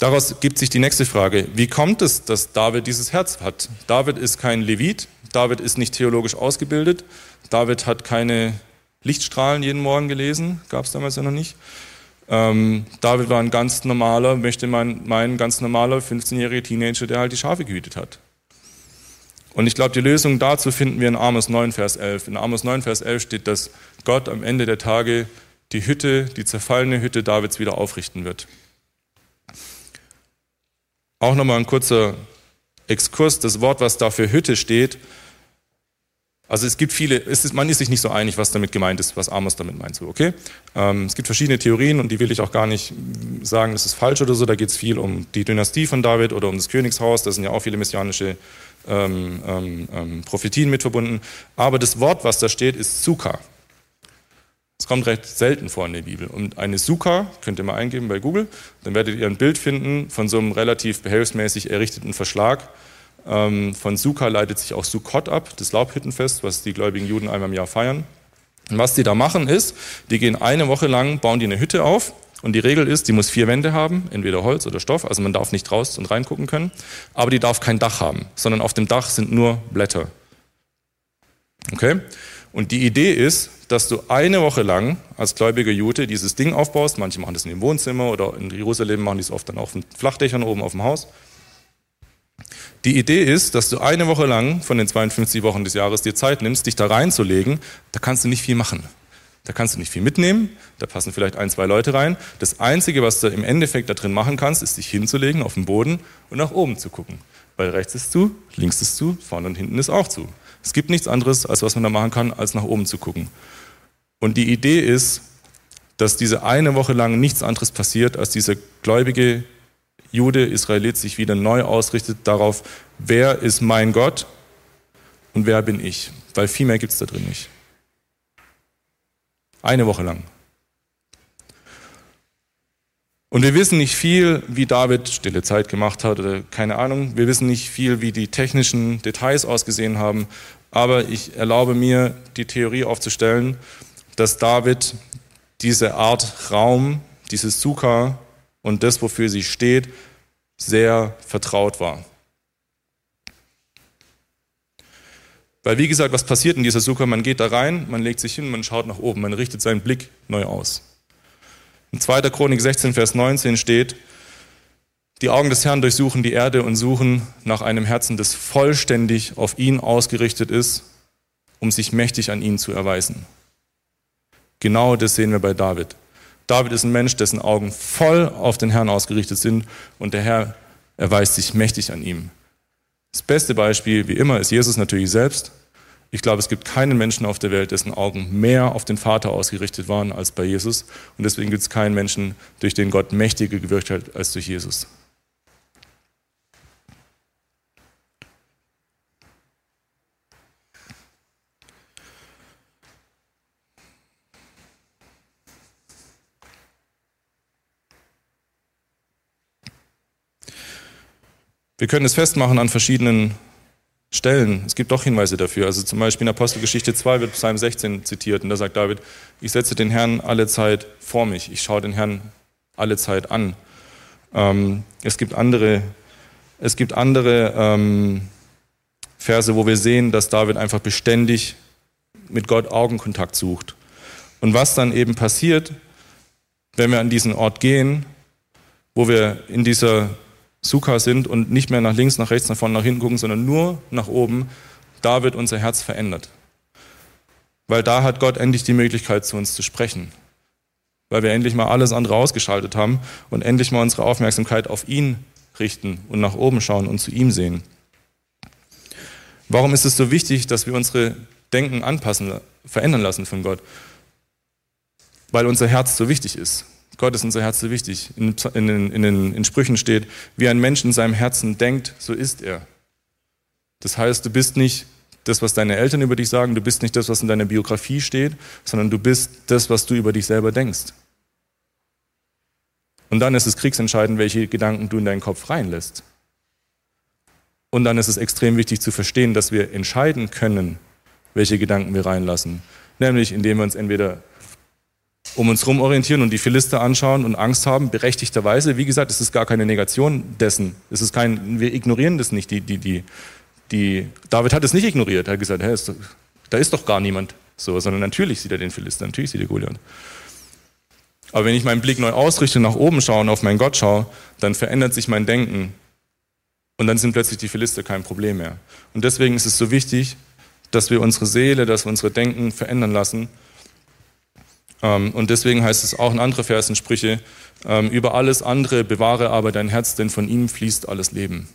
Daraus gibt sich die nächste Frage. Wie kommt es, dass David dieses Herz hat? David ist kein Levit, David ist nicht theologisch ausgebildet, David hat keine Lichtstrahlen jeden Morgen gelesen, gab es damals ja noch nicht. Ähm, David war ein ganz normaler, möchte man meinen, ganz normaler 15-jähriger Teenager, der halt die Schafe gehütet hat. Und ich glaube, die Lösung dazu finden wir in Amos 9, Vers 11. In Amos 9, Vers 11 steht, dass Gott am Ende der Tage die Hütte, die zerfallene Hütte Davids wieder aufrichten wird. Auch nochmal ein kurzer Exkurs. Das Wort, was da für Hütte steht, also es gibt viele, es ist, man ist sich nicht so einig, was damit gemeint ist, was Amos damit meint. So, okay? Ähm, es gibt verschiedene Theorien und die will ich auch gar nicht sagen, das ist falsch oder so. Da geht es viel um die Dynastie von David oder um das Königshaus. Da sind ja auch viele messianische ähm, ähm, ähm Prophetien mit verbunden. Aber das Wort, was da steht, ist Sukkah. Kommt recht selten vor in der Bibel. Und eine Sukkah könnt ihr mal eingeben bei Google, dann werdet ihr ein Bild finden von so einem relativ behelfsmäßig errichteten Verschlag ähm, von Sukkah leitet sich auch Sukkot ab, das Laubhüttenfest, was die gläubigen Juden einmal im Jahr feiern. Und was die da machen ist, die gehen eine Woche lang, bauen die eine Hütte auf und die Regel ist, die muss vier Wände haben, entweder Holz oder Stoff, also man darf nicht raus und reingucken können, aber die darf kein Dach haben, sondern auf dem Dach sind nur Blätter. Okay? Und die Idee ist, dass du eine Woche lang als gläubiger Jude dieses Ding aufbaust. Manche machen das in dem Wohnzimmer oder in Jerusalem machen die es oft dann auf den Flachdächern oben auf dem Haus. Die Idee ist, dass du eine Woche lang von den 52 Wochen des Jahres dir Zeit nimmst, dich da reinzulegen. Da kannst du nicht viel machen. Da kannst du nicht viel mitnehmen. Da passen vielleicht ein, zwei Leute rein. Das Einzige, was du im Endeffekt da drin machen kannst, ist dich hinzulegen auf den Boden und nach oben zu gucken. Weil rechts ist zu, links ist zu, vorne und hinten ist auch zu. Es gibt nichts anderes, als was man da machen kann, als nach oben zu gucken. Und die Idee ist, dass diese eine Woche lang nichts anderes passiert, als dieser gläubige Jude, Israelit sich wieder neu ausrichtet darauf, wer ist mein Gott und wer bin ich. Weil viel mehr gibt es da drin nicht. Eine Woche lang. Und wir wissen nicht viel, wie David stille Zeit gemacht hat oder keine Ahnung. Wir wissen nicht viel, wie die technischen Details ausgesehen haben. Aber ich erlaube mir, die Theorie aufzustellen, dass David diese Art Raum, dieses Sukkah und das, wofür sie steht, sehr vertraut war. Weil wie gesagt, was passiert in dieser Sukkah? Man geht da rein, man legt sich hin, man schaut nach oben, man richtet seinen Blick neu aus. In 2. Chronik 16, Vers 19 steht, die Augen des Herrn durchsuchen die Erde und suchen nach einem Herzen, das vollständig auf ihn ausgerichtet ist, um sich mächtig an ihn zu erweisen. Genau das sehen wir bei David. David ist ein Mensch, dessen Augen voll auf den Herrn ausgerichtet sind und der Herr erweist sich mächtig an ihm. Das beste Beispiel, wie immer, ist Jesus natürlich selbst. Ich glaube, es gibt keinen Menschen auf der Welt, dessen Augen mehr auf den Vater ausgerichtet waren als bei Jesus. Und deswegen gibt es keinen Menschen, durch den Gott mächtiger gewirkt hat als durch Jesus. Wir können es festmachen an verschiedenen Stellen. Es gibt doch Hinweise dafür. Also zum Beispiel in Apostelgeschichte 2 wird Psalm 16 zitiert und da sagt David, ich setze den Herrn alle Zeit vor mich. Ich schaue den Herrn alle Zeit an. Ähm, es gibt andere, es gibt andere ähm, Verse, wo wir sehen, dass David einfach beständig mit Gott Augenkontakt sucht. Und was dann eben passiert, wenn wir an diesen Ort gehen, wo wir in dieser Sukkah sind und nicht mehr nach links, nach rechts, nach vorne, nach hinten gucken, sondern nur nach oben, da wird unser Herz verändert. Weil da hat Gott endlich die Möglichkeit, zu uns zu sprechen. Weil wir endlich mal alles andere ausgeschaltet haben und endlich mal unsere Aufmerksamkeit auf ihn richten und nach oben schauen und zu ihm sehen. Warum ist es so wichtig, dass wir unsere Denken anpassen, verändern lassen von Gott? Weil unser Herz so wichtig ist. Gott ist unser Herz so wichtig. In, in, in, in, in Sprüchen steht, wie ein Mensch in seinem Herzen denkt, so ist er. Das heißt, du bist nicht das, was deine Eltern über dich sagen, du bist nicht das, was in deiner Biografie steht, sondern du bist das, was du über dich selber denkst. Und dann ist es kriegsentscheidend, welche Gedanken du in deinen Kopf reinlässt. Und dann ist es extrem wichtig zu verstehen, dass wir entscheiden können, welche Gedanken wir reinlassen. Nämlich indem wir uns entweder um uns herum orientieren und die Philister anschauen und Angst haben, berechtigterweise. Wie gesagt, es ist gar keine Negation dessen. Es ist kein, wir ignorieren das nicht. Die, die, die, die, David hat es nicht ignoriert. Er hat gesagt, hey, ist, da ist doch gar niemand. So, sondern natürlich sieht er den Philister, natürlich sieht er Goliath. Aber wenn ich meinen Blick neu ausrichte, nach oben schaue und auf meinen Gott schaue, dann verändert sich mein Denken. Und dann sind plötzlich die Philister kein Problem mehr. Und deswegen ist es so wichtig, dass wir unsere Seele, dass wir unsere Denken verändern lassen und deswegen heißt es auch in anderen Versen Sprüche, ähm, über alles andere bewahre aber dein Herz, denn von ihm fließt alles Leben.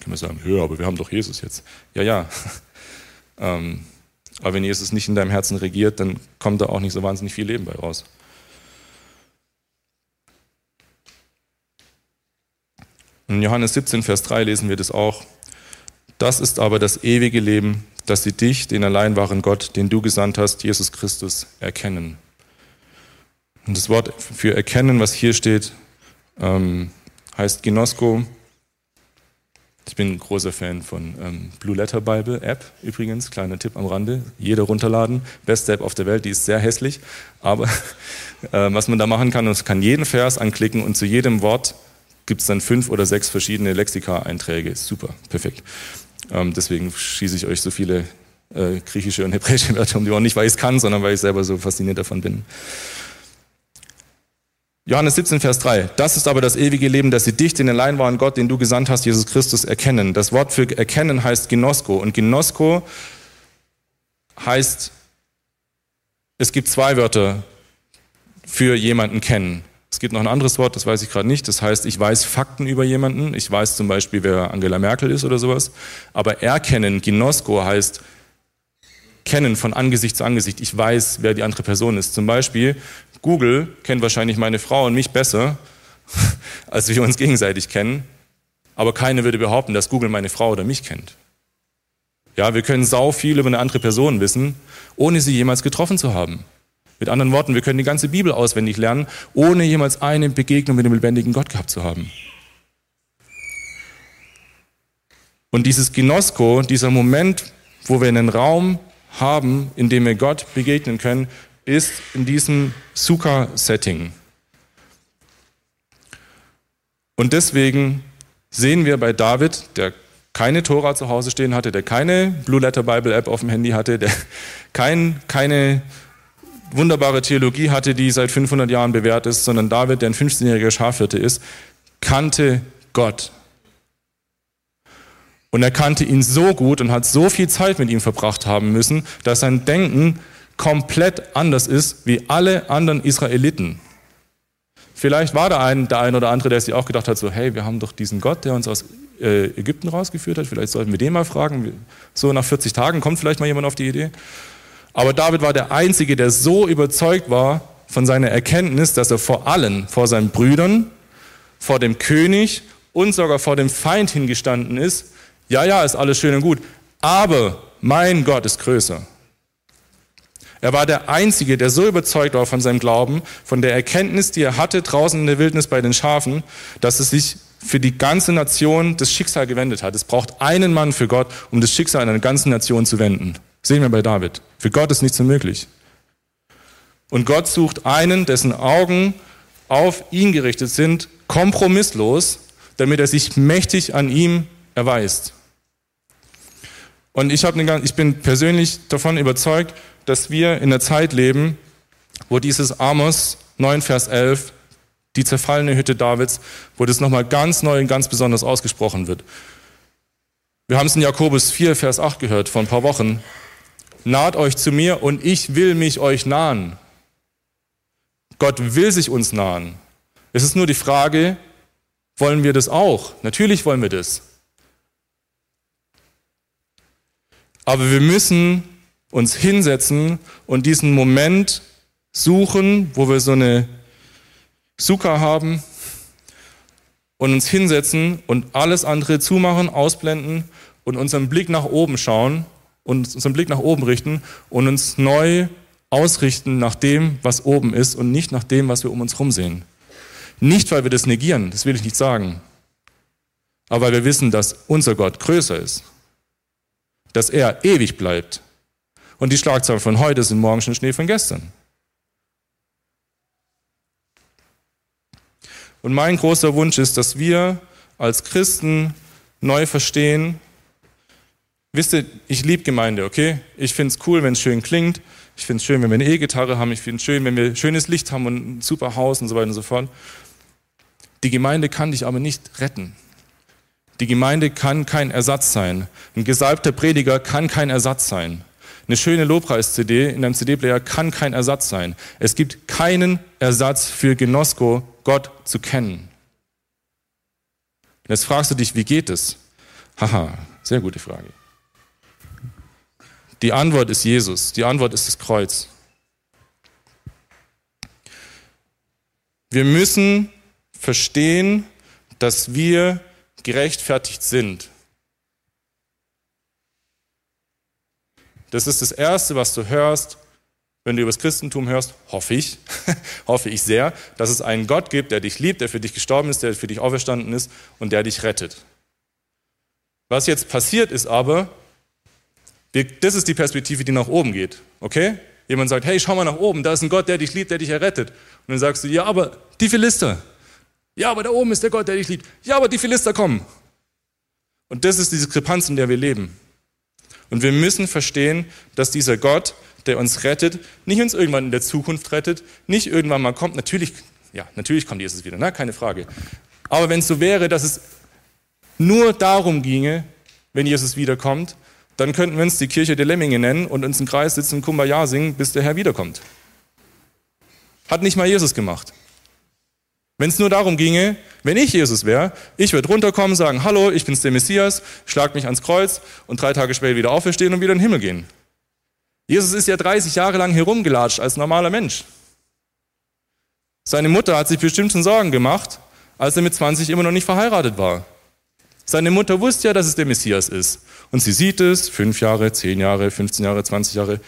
Können wir sagen, ja, aber wir haben doch Jesus jetzt. Ja, ja. [laughs] Ähm, aber wenn Jesus nicht in deinem Herzen regiert, dann kommt da auch nicht so wahnsinnig viel Leben bei raus. In Johannes 17, Vers 3 lesen wir das auch. Das ist aber das ewige Leben, dass sie dich, den allein wahren Gott, den du gesandt hast, Jesus Christus, erkennen. Und das Wort für erkennen, was hier steht, ähm, heißt Ginosko. Ich bin ein großer Fan von ähm, Blue Letter Bible App übrigens, kleiner Tipp am Rande. Jeder runterladen. Beste App auf der Welt, die ist sehr hässlich. Aber [laughs] äh, was man da machen kann, man kann jeden Vers anklicken und zu jedem Wort gibt es dann fünf oder sechs verschiedene Lexika-Einträge. Super, perfekt. Ähm, deswegen schieße ich euch so viele äh, griechische und hebräische Wörter um die Ohren. Nicht, weil ich es kann, sondern weil ich selber so fasziniert davon bin. Johannes 17, Vers 3. Das ist aber das ewige Leben, dass sie dich, den allein wahren Gott, den du gesandt hast, Jesus Christus, erkennen. Das Wort für erkennen heißt Gnosko. Und Gnosko heißt, es gibt zwei Wörter für jemanden kennen. Es gibt noch ein anderes Wort, das weiß ich gerade nicht. Das heißt, ich weiß Fakten über jemanden. Ich weiß zum Beispiel, wer Angela Merkel ist oder sowas. Aber erkennen, Ginosko heißt kennen von Angesicht zu Angesicht. Ich weiß, wer die andere Person ist. Zum Beispiel, Google kennt wahrscheinlich meine Frau und mich besser, [laughs] als wir uns gegenseitig kennen. Aber keiner würde behaupten, dass Google meine Frau oder mich kennt. Ja, wir können sau viel über eine andere Person wissen, ohne sie jemals getroffen zu haben. Mit anderen Worten, wir können die ganze Bibel auswendig lernen, ohne jemals eine Begegnung mit dem lebendigen Gott gehabt zu haben. Und dieses Ginosko, dieser Moment, wo wir einen Raum haben, in dem wir Gott begegnen können, ist in diesem Sukkah-Setting. Und deswegen sehen wir bei David, der keine Tora zu Hause stehen hatte, der keine Blue Letter Bible App auf dem Handy hatte, der [laughs] kein, keine wunderbare Theologie hatte, die seit 500 Jahren bewährt ist, sondern David, der ein 15-jähriger Schafhirte ist, kannte Gott. Und er kannte ihn so gut und hat so viel Zeit mit ihm verbracht haben müssen, dass sein Denken komplett anders ist wie alle anderen Israeliten. Vielleicht war da ein, der ein oder andere, der sich auch gedacht hat, so, hey, wir haben doch diesen Gott, der uns aus äh, Ägypten rausgeführt hat, vielleicht sollten wir den mal fragen. So nach 40 Tagen kommt vielleicht mal jemand auf die Idee. Aber David war der Einzige, der so überzeugt war von seiner Erkenntnis, dass er vor allen, vor seinen Brüdern, vor dem König und sogar vor dem Feind hingestanden ist ja, ja, ist alles schön und gut, aber mein Gott ist größer. Er war der Einzige, der so überzeugt war von seinem Glauben, von der Erkenntnis, die er hatte draußen in der Wildnis bei den Schafen, dass es sich für die ganze Nation das Schicksal gewendet hat. Es braucht einen Mann für Gott, um das Schicksal einer ganzen Nation zu wenden. sehen wir bei David. Für Gott ist nichts unmöglich. Und Gott sucht einen, dessen Augen auf ihn gerichtet sind, kompromisslos, damit er sich mächtig an ihm erweist. Und ich, eine, ich bin persönlich davon überzeugt, dass wir in einer Zeit leben, wo dieses Amos 9, Vers 11, die zerfallene Hütte Davids, wo das nochmal ganz neu und ganz besonders ausgesprochen wird. Wir haben es in Jakobus 4, Vers 8 gehört vor ein paar Wochen. Naht euch zu mir und ich will mich euch nahen. Gott will sich uns nahen. Es ist nur die Frage, wollen wir das auch? Natürlich wollen wir das. Aber wir müssen uns hinsetzen und diesen Moment suchen, wo wir so eine Suka haben und uns hinsetzen und alles andere zumachen, ausblenden und unseren Blick nach oben schauen und unseren Blick nach oben richten und uns neu ausrichten nach dem, was oben ist und nicht nach dem, was wir um uns herum sehen. Nicht, weil wir das negieren, das will ich nicht sagen, aber weil wir wissen, dass unser Gott größer ist dass er ewig bleibt. Und die Schlagzeilen von heute sind morgen schon Schnee von gestern. Und mein großer Wunsch ist, dass wir als Christen neu verstehen, wisst ihr, ich liebe Gemeinde, okay? Ich finde es cool, wenn es schön klingt. Ich finde es schön, wenn wir eine E-Gitarre haben. Ich finde es schön, wenn wir schönes Licht haben und ein super Haus und so weiter und so fort. Die Gemeinde kann dich aber nicht retten. Die Gemeinde kann kein Ersatz sein. Ein gesalbter Prediger kann kein Ersatz sein. Eine schöne Lobpreis-CD in einem CD-Player kann kein Ersatz sein. Es gibt keinen Ersatz für Genosko, Gott zu kennen. Jetzt fragst du dich, wie geht es? Haha, sehr gute Frage. Die Antwort ist Jesus. Die Antwort ist das Kreuz. Wir müssen verstehen, dass wir gerechtfertigt sind. Das ist das Erste, was du hörst, wenn du über das Christentum hörst, hoffe ich, [laughs] hoffe ich sehr, dass es einen Gott gibt, der dich liebt, der für dich gestorben ist, der für dich auferstanden ist und der dich rettet. Was jetzt passiert ist aber, das ist die Perspektive, die nach oben geht. Okay? Jemand sagt, hey, schau mal nach oben, da ist ein Gott, der dich liebt, der dich errettet. Und dann sagst du, ja, aber die Philister, ja, aber da oben ist der Gott, der dich liebt. Ja, aber die Philister kommen. Und das ist die Diskrepanz, in der wir leben. Und wir müssen verstehen, dass dieser Gott, der uns rettet, nicht uns irgendwann in der Zukunft rettet, nicht irgendwann mal kommt. Natürlich, ja, natürlich kommt Jesus wieder, ne? keine Frage. Aber wenn es so wäre, dass es nur darum ginge, wenn Jesus wiederkommt, dann könnten wir uns die Kirche der Lemminge nennen und uns im Kreis sitzen und Kumbaya singen, bis der Herr wiederkommt. Hat nicht mal Jesus gemacht. Wenn es nur darum ginge, wenn ich Jesus wäre, ich würde runterkommen, sagen, hallo, ich bin's der Messias, schlag mich ans Kreuz und drei Tage später wieder auferstehen und wieder in den Himmel gehen. Jesus ist ja 30 Jahre lang herumgelatscht als normaler Mensch. Seine Mutter hat sich bestimmt schon Sorgen gemacht, als er mit 20 immer noch nicht verheiratet war. Seine Mutter wusste ja, dass es der Messias ist. Und sie sieht es, fünf Jahre, zehn Jahre, 15 Jahre, 20 Jahre.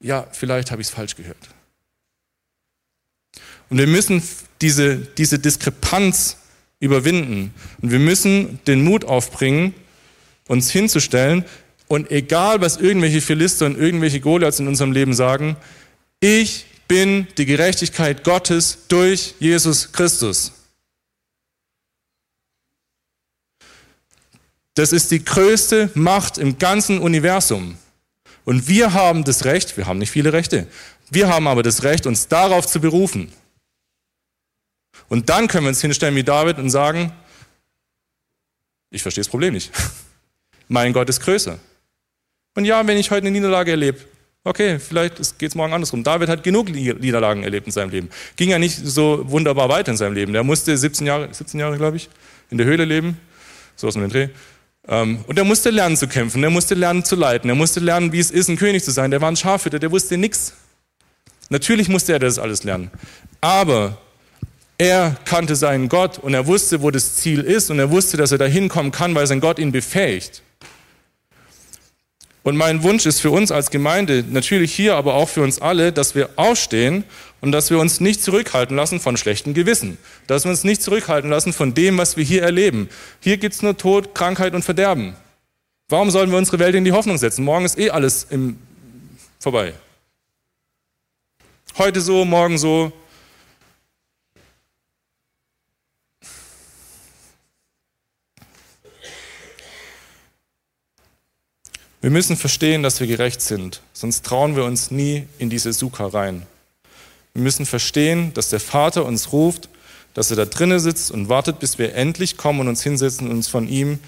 ja, vielleicht habe ich es falsch gehört. Und wir müssen diese, diese Diskrepanz überwinden. Und wir müssen den Mut aufbringen, uns hinzustellen und egal, was irgendwelche Philister und irgendwelche Goliaths in unserem Leben sagen, ich bin die Gerechtigkeit Gottes durch Jesus Christus. Das ist die größte Macht im ganzen Universum. Und wir haben das Recht, wir haben nicht viele Rechte, wir haben aber das Recht, uns darauf zu berufen. Und dann können wir uns hinstellen wie David und sagen, ich verstehe das Problem nicht. [laughs] Mein Gott ist größer. Und ja, wenn ich heute eine Niederlage erlebe, okay, vielleicht geht es morgen andersrum. David hat genug Niederlagen erlebt in seinem Leben. Ging ja nicht so wunderbar weiter in seinem Leben. Der musste 17 Jahre, 17 Jahre glaube ich, in der Höhle leben. So aus dem Dreh. Ähm, und er musste lernen zu kämpfen, er musste lernen zu leiten, er musste lernen, wie es ist, ein König zu sein. Der war ein Schafhüter, der wusste nichts. Natürlich musste er das alles lernen. Aber er kannte seinen Gott und er wusste, wo das Ziel ist und er wusste, dass er da hinkommen kann, weil sein Gott ihn befähigt. Und mein Wunsch ist für uns als Gemeinde, natürlich hier, aber auch für uns alle, dass wir aufstehen und dass wir uns nicht zurückhalten lassen von schlechtem Gewissen. Dass wir uns nicht zurückhalten lassen von dem, was wir hier erleben. Hier gibt's nur Tod, Krankheit und Verderben. Warum sollen wir unsere Welt in die Hoffnung setzen? Morgen ist eh alles im, vorbei. Heute so, morgen so, Wir müssen verstehen, dass wir gerecht sind, sonst trauen wir uns nie in diese Suka rein. Wir müssen verstehen, dass der Vater uns ruft, dass er da drinnen sitzt und wartet, bis wir endlich kommen und uns hinsetzen und uns von ihm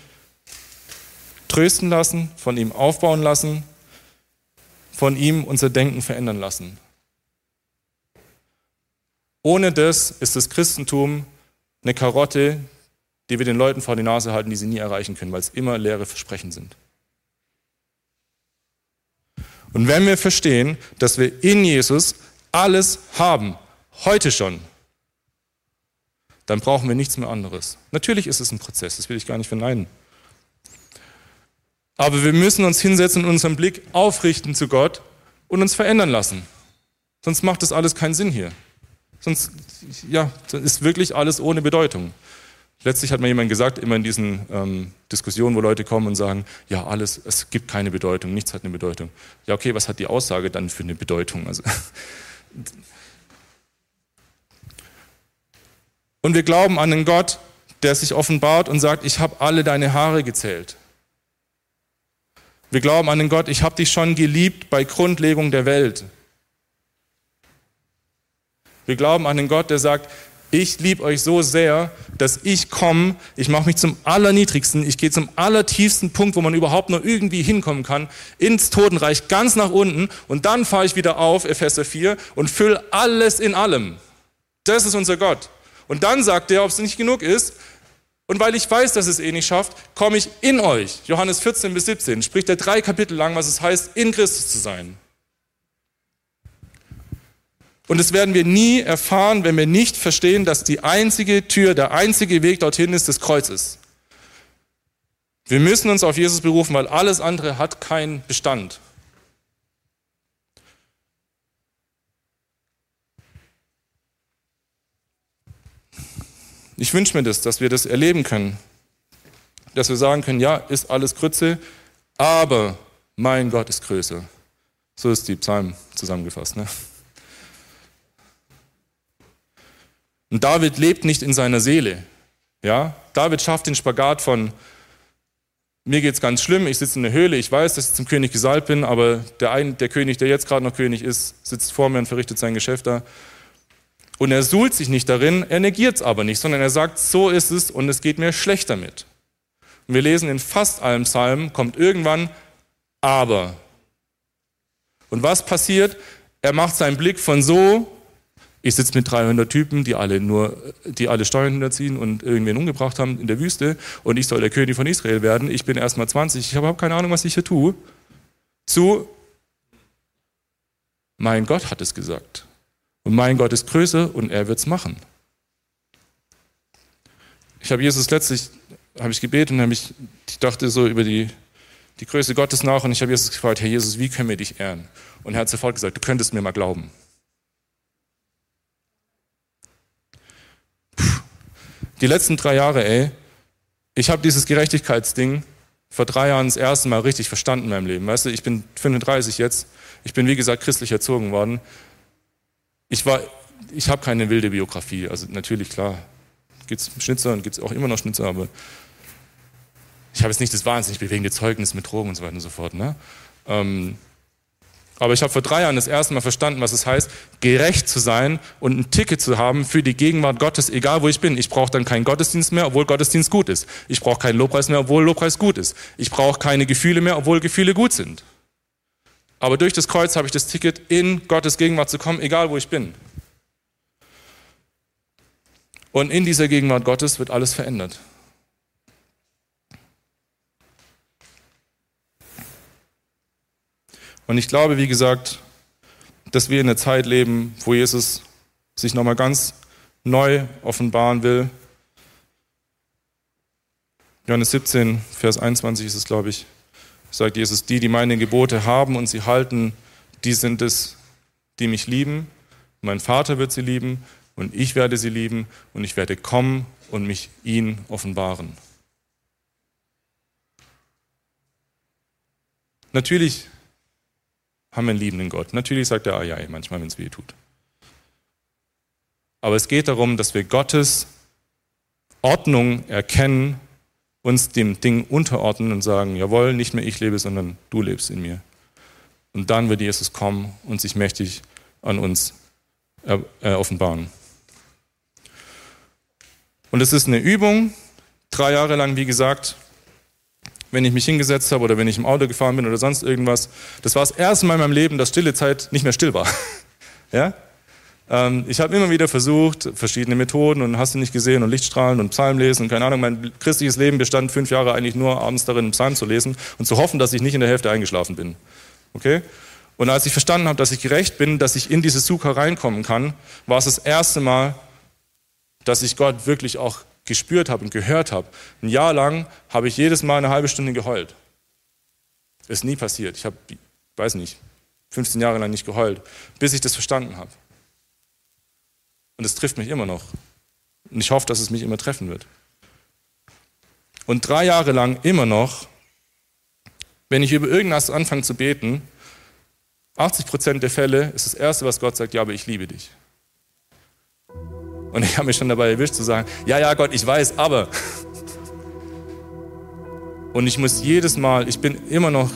trösten lassen, von ihm aufbauen lassen, von ihm unser Denken verändern lassen. Ohne das ist das Christentum eine Karotte, die wir den Leuten vor die Nase halten, die sie nie erreichen können, weil es immer leere Versprechen sind. Und wenn wir verstehen, dass wir in Jesus alles haben, heute schon, dann brauchen wir nichts mehr anderes. Natürlich ist es ein Prozess, das will ich gar nicht verneinen. Aber wir müssen uns hinsetzen und unseren Blick aufrichten zu Gott und uns verändern lassen. Sonst macht das alles keinen Sinn hier. Sonst, ja, ist wirklich alles ohne Bedeutung. Letztlich hat mir jemand gesagt, immer in diesen ähm, Diskussionen, wo Leute kommen und sagen, ja, alles, es gibt keine Bedeutung, nichts hat eine Bedeutung. Ja, okay, was hat die Aussage dann für eine Bedeutung? Also, [laughs] und wir glauben an einen Gott, der sich offenbart und sagt, ich habe alle deine Haare gezählt. Wir glauben an einen Gott, ich habe dich schon geliebt bei Grundlegung der Welt. Wir glauben an einen Gott, der sagt, ich liebe euch so sehr, dass ich komme, ich mache mich zum allerniedrigsten, ich gehe zum allertiefsten Punkt, wo man überhaupt nur irgendwie hinkommen kann, ins Totenreich, ganz nach unten und dann fahre ich wieder auf, Epheser 4, und fülle alles in allem. Das ist unser Gott. Und dann sagt er, ob es nicht genug ist, und weil ich weiß, dass es eh nicht schafft, komme ich in euch. Johannes 14 bis 17 spricht er drei Kapitel lang, was es heißt, in Christus zu sein. Und das werden wir nie erfahren, wenn wir nicht verstehen, dass die einzige Tür, der einzige Weg dorthin ist das Kreuz Wir müssen uns auf Jesus berufen, weil alles andere hat keinen Bestand. Ich wünsche mir das, dass wir das erleben können. Dass wir sagen können, ja, ist alles Grütze, aber mein Gott ist größer. So ist die Psalm zusammengefasst. Ne? Und David lebt nicht in seiner Seele. Ja? David schafft den Spagat von, mir geht's ganz schlimm, ich sitze in der Höhle, ich weiß, dass ich zum König gesalbt bin, aber der, ein, der König, der jetzt gerade noch König ist, sitzt vor mir und verrichtet sein Geschäft da. Und er suhlt sich nicht darin, er negiert es aber nicht, sondern er sagt, so ist es und es geht mir schlecht damit. Und wir lesen in fast allen Psalmen, kommt irgendwann aber. Und was passiert? Er macht seinen Blick von so ich sitze mit 300 Typen, die alle nur, die alle Steuern hinterziehen und irgendwen umgebracht haben in der Wüste und ich soll der König von Israel werden. Ich bin erst mal 20, ich habe überhaupt keine Ahnung, was ich hier tue. Zu, mein Gott hat es gesagt. Und mein Gott ist größer und er wird es machen. Ich habe Jesus letztlich, habe ich gebetet und ich, ich dachte so über die die Größe Gottes nach und ich habe Jesus gefragt, Herr Jesus, wie können wir dich ehren? Und er hat sofort gesagt, du könntest mir mal glauben. Die letzten drei Jahre, ey, ich habe dieses Gerechtigkeitsding vor drei Jahren das erste Mal richtig verstanden in meinem Leben. Weißt du, ich bin 35 jetzt, ich bin wie gesagt christlich erzogen worden. Ich war, ich habe keine wilde Biografie, also natürlich klar, gibt es Schnitzer und gibt es auch immer noch Schnitzer, aber ich habe jetzt nicht das wahnsinnig bewegende Zeugnis mit Drogen und so weiter und so fort. Ne? Ähm, aber ich habe vor drei Jahren das erste Mal verstanden, was es heißt, gerecht zu sein und ein Ticket zu haben für die Gegenwart Gottes, egal wo ich bin. Ich brauche dann keinen Gottesdienst mehr, obwohl Gottesdienst gut ist. Ich brauche keinen Lobpreis mehr, obwohl Lobpreis gut ist. Ich brauche keine Gefühle mehr, obwohl Gefühle gut sind. Aber durch das Kreuz habe ich das Ticket, in Gottes Gegenwart zu kommen, egal wo ich bin. Und in dieser Gegenwart Gottes wird alles verändert. Und ich glaube, wie gesagt, dass wir in einer Zeit leben, wo Jesus sich nochmal ganz neu offenbaren will. Johannes 17, Vers 21 ist es, glaube ich, sagt Jesus, die, die meine Gebote haben und sie halten, die sind es, die mich lieben. Mein Vater wird sie lieben und ich werde sie lieben und ich werde kommen und mich ihnen offenbaren. Natürlich haben wir einen liebenden Gott. Natürlich sagt er ah ja, manchmal, wenn es weh tut. Aber es geht darum, dass wir Gottes Ordnung erkennen, uns dem Ding unterordnen und sagen, jawohl, nicht mehr ich lebe, sondern du lebst in mir. Und dann wird Jesus kommen und sich mächtig an uns äh, offenbaren. Und es ist eine Übung, drei Jahre lang, wie gesagt, wenn ich mich hingesetzt habe oder wenn ich im Auto gefahren bin oder sonst irgendwas. Das war das erste Mal in meinem Leben, dass stille Zeit nicht mehr still war. [laughs] ja? Ähm, ich habe immer wieder versucht, verschiedene Methoden und hast du nicht gesehen und Lichtstrahlen und Psalm lesen und keine Ahnung. Mein christliches Leben bestand fünf Jahre eigentlich nur abends darin, Psalm zu lesen und zu hoffen, dass ich nicht in der Hälfte eingeschlafen bin. Okay? Und als ich verstanden habe, dass ich gerecht bin, dass ich in diese Suka reinkommen kann, war es das erste Mal, dass ich Gott wirklich auch gespürt habe und gehört habe. Ein Jahr lang habe ich jedes Mal eine halbe Stunde geheult. Ist nie passiert. Ich habe, weiß nicht, 15 Jahre lang nicht geheult, bis ich das verstanden habe. Und es trifft mich immer noch. Und ich hoffe, dass es mich immer treffen wird. Und drei Jahre lang immer noch, wenn ich über irgendwas anfange zu beten, 80 Prozent der Fälle ist das Erste, was Gott sagt, ja, aber ich liebe dich. Und ich habe mich schon dabei erwischt zu sagen, ja, ja, Gott, ich weiß, aber. Und ich muss jedes Mal, ich bin immer noch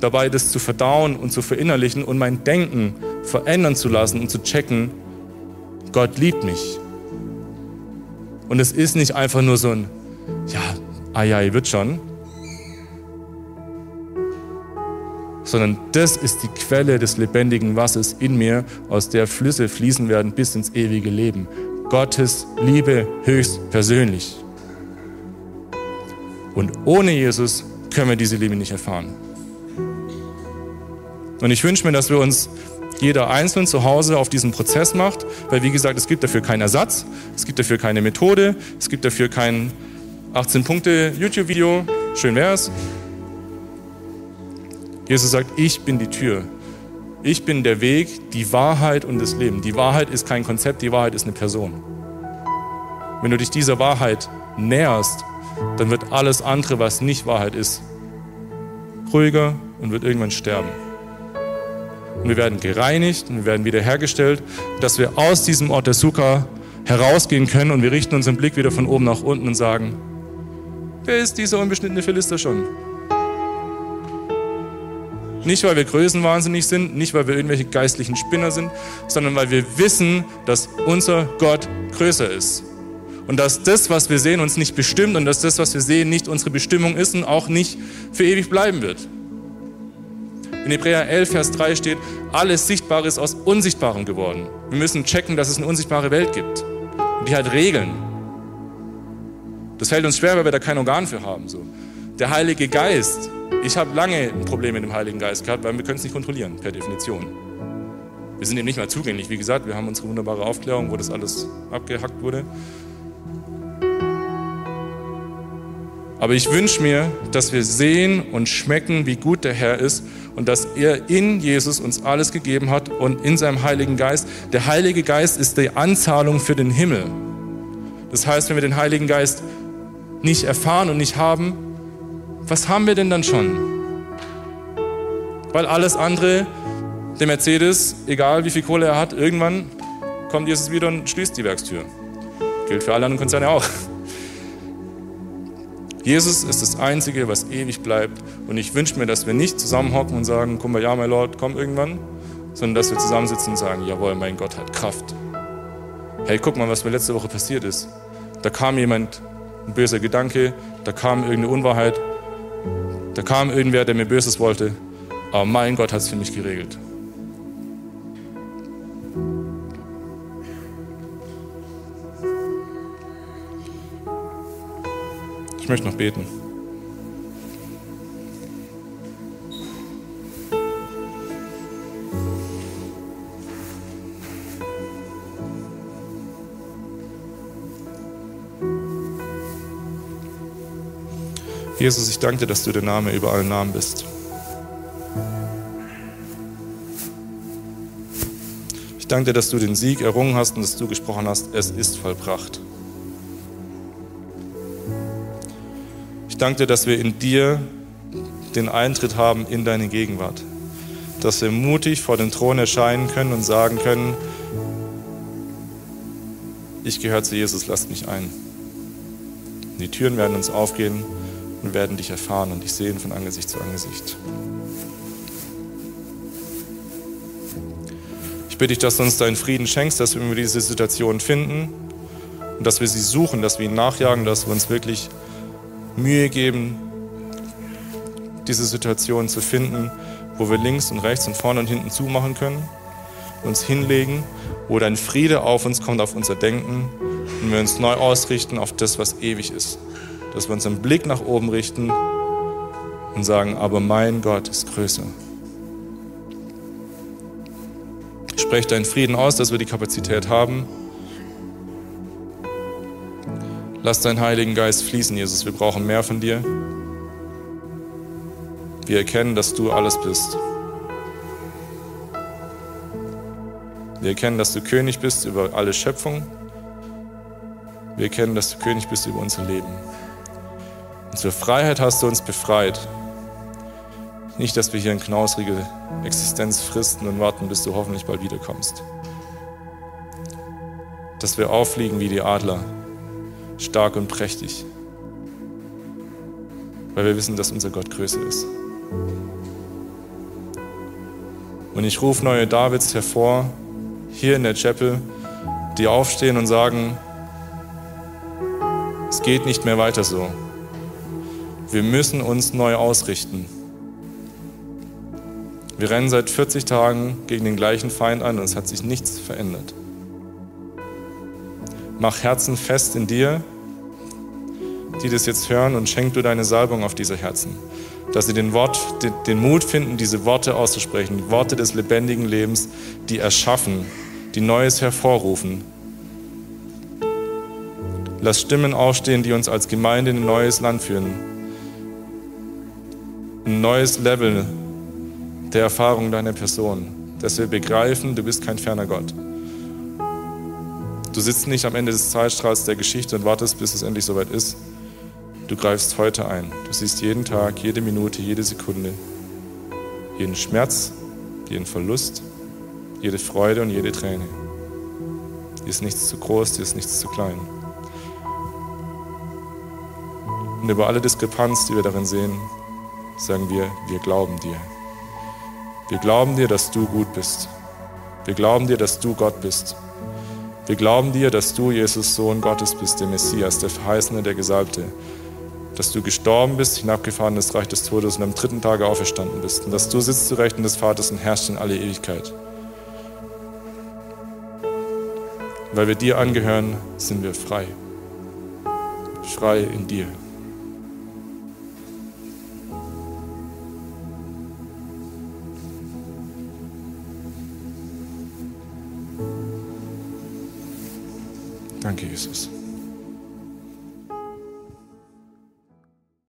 dabei, das zu verdauen und zu verinnerlichen und mein Denken verändern zu lassen und zu checken, Gott liebt mich. Und es ist nicht einfach nur so ein, ja, ah ja, wird schon, sondern das ist die Quelle des lebendigen Wassers in mir, aus der Flüsse fließen werden bis ins ewige Leben. Gottes Liebe höchst persönlich. Und ohne Jesus können wir diese Liebe nicht erfahren. Und ich wünsche mir, dass wir uns jeder einzeln zu Hause auf diesen Prozess macht, weil wie gesagt, es gibt dafür keinen Ersatz, es gibt dafür keine Methode, es gibt dafür kein 18 Punkte YouTube-Video, schön wär's, Jesus sagt, ich bin die Tür. Ich bin der Weg, die Wahrheit und das Leben. Die Wahrheit ist kein Konzept, die Wahrheit ist eine Person. Wenn du dich dieser Wahrheit näherst, dann wird alles andere, was nicht Wahrheit ist, ruhiger und wird irgendwann sterben. Und wir werden gereinigt und wir werden wiederhergestellt, dass wir aus diesem Ort der Sukkah herausgehen können und wir richten unseren Blick wieder von oben nach unten und sagen, wer ist dieser unbeschnittene Philister schon? Nicht, weil wir größenwahnsinnig sind, nicht, weil wir irgendwelche geistlichen Spinner sind, sondern weil wir wissen, dass unser Gott größer ist. Und dass das, was wir sehen, uns nicht bestimmt und dass das, was wir sehen, nicht unsere Bestimmung ist und auch nicht für ewig bleiben wird. In Hebräer 11, Vers 3 steht, alles Sichtbare ist aus Unsichtbarem geworden. Wir müssen checken, dass es eine unsichtbare Welt gibt. Und die hat Regeln. Das fällt uns schwer, weil wir da kein Organ für haben. So. Der Heilige Geist ich habe lange ein Problem mit dem Heiligen Geist gehabt, weil wir können es nicht kontrollieren, per Definition. Wir sind ihm nicht mal zugänglich. Wie gesagt, wir haben unsere wunderbare Aufklärung, wo das alles abgehackt wurde. Aber ich wünsche mir, dass wir sehen und schmecken, wie gut der Herr ist und dass er in Jesus uns alles gegeben hat und in seinem Heiligen Geist. Der Heilige Geist ist die Anzahlung für den Himmel. Das heißt, wenn wir den Heiligen Geist nicht erfahren und nicht haben, was haben wir denn dann schon? Weil alles andere, der Mercedes, egal wie viel Kohle er hat, irgendwann kommt Jesus wieder und schließt die Werkstür. Gilt für alle anderen Konzerne auch. Jesus ist das Einzige, was ewig bleibt. Und ich wünsche mir, dass wir nicht zusammenhocken und sagen, komm mal, ja, mein Lord, komm irgendwann, sondern dass wir zusammensitzen und sagen, jawohl, mein Gott hat Kraft. Hey, guck mal, was mir letzte Woche passiert ist. Da kam jemand, ein böser Gedanke, da kam irgendeine Unwahrheit, da kam irgendwer, der mir Böses wollte, aber mein Gott hat es für mich geregelt. Ich möchte noch beten. Jesus, ich danke dir, dass du der Name über allen Namen bist. Ich danke dir, dass du den Sieg errungen hast und dass du gesprochen hast, es ist vollbracht. Ich danke dir, dass wir in dir den Eintritt haben in deine Gegenwart. Dass wir mutig vor dem Thron erscheinen können und sagen können, ich gehöre zu Jesus, lasst mich ein. Die Türen werden uns aufgehen und werden dich erfahren und dich sehen von Angesicht zu Angesicht. Ich bitte dich, dass du uns deinen Frieden schenkst, dass wir diese Situation finden und dass wir sie suchen, dass wir ihn nachjagen, dass wir uns wirklich Mühe geben, diese Situation zu finden, wo wir links und rechts und vorne und hinten zumachen können, uns hinlegen, wo dein Friede auf uns kommt, auf unser Denken und wir uns neu ausrichten auf das, was ewig ist dass wir unseren Blick nach oben richten und sagen, aber mein Gott ist größer. Sprech deinen Frieden aus, dass wir die Kapazität haben. Lass deinen Heiligen Geist fließen, Jesus. Wir brauchen mehr von dir. Wir erkennen, dass du alles bist. Wir erkennen, dass du König bist über alle Schöpfung. Wir erkennen, dass du König bist über unser Leben. Und zur Freiheit hast du uns befreit. Nicht, dass wir hier in knausrige Existenz fristen und warten, bis du hoffentlich bald wiederkommst. Dass wir auffliegen wie die Adler, stark und prächtig, weil wir wissen, dass unser Gott größer ist. Und ich rufe neue Davids hervor, hier in der Chapel, die aufstehen und sagen, es geht nicht mehr weiter so. Wir müssen uns neu ausrichten. Wir rennen seit 40 Tagen gegen den gleichen Feind an und es hat sich nichts verändert. Mach Herzen fest in dir, die das jetzt hören und schenk du deine Salbung auf diese Herzen, dass sie den, Wort, den, Mut finden, diese Worte auszusprechen, die Worte des lebendigen Lebens, die erschaffen, die Neues hervorrufen. Lass Stimmen aufstehen, die uns als Gemeinde in ein neues Land führen, ein neues Level der Erfahrung deiner Person, dass wir begreifen, du bist kein ferner Gott. Du sitzt nicht am Ende des Zeitstrahls der Geschichte und wartest, bis es endlich soweit ist. Du greifst heute ein. Du siehst jeden Tag, jede Minute, jede Sekunde, jeden Schmerz, jeden Verlust, jede Freude und jede Träne. Dir ist nichts zu groß, dir ist nichts zu klein. Und über alle Diskrepanz, die wir darin sehen, sagen wir, wir glauben dir. Wir glauben dir, dass du gut bist. Wir glauben dir, dass du Gott bist. Wir glauben dir, dass du, Jesus, Sohn Gottes bist, der Messias, der Verheißene, der Gesalbte. Dass du gestorben bist, hinabgefahren in das Reich des Todes und am dritten Tage auferstanden bist. Und dass du sitzt zu Rechten des Vaters und herrschst in alle Ewigkeit. Weil wir dir angehören, sind wir frei. Frei in dir. Danke, Jesus.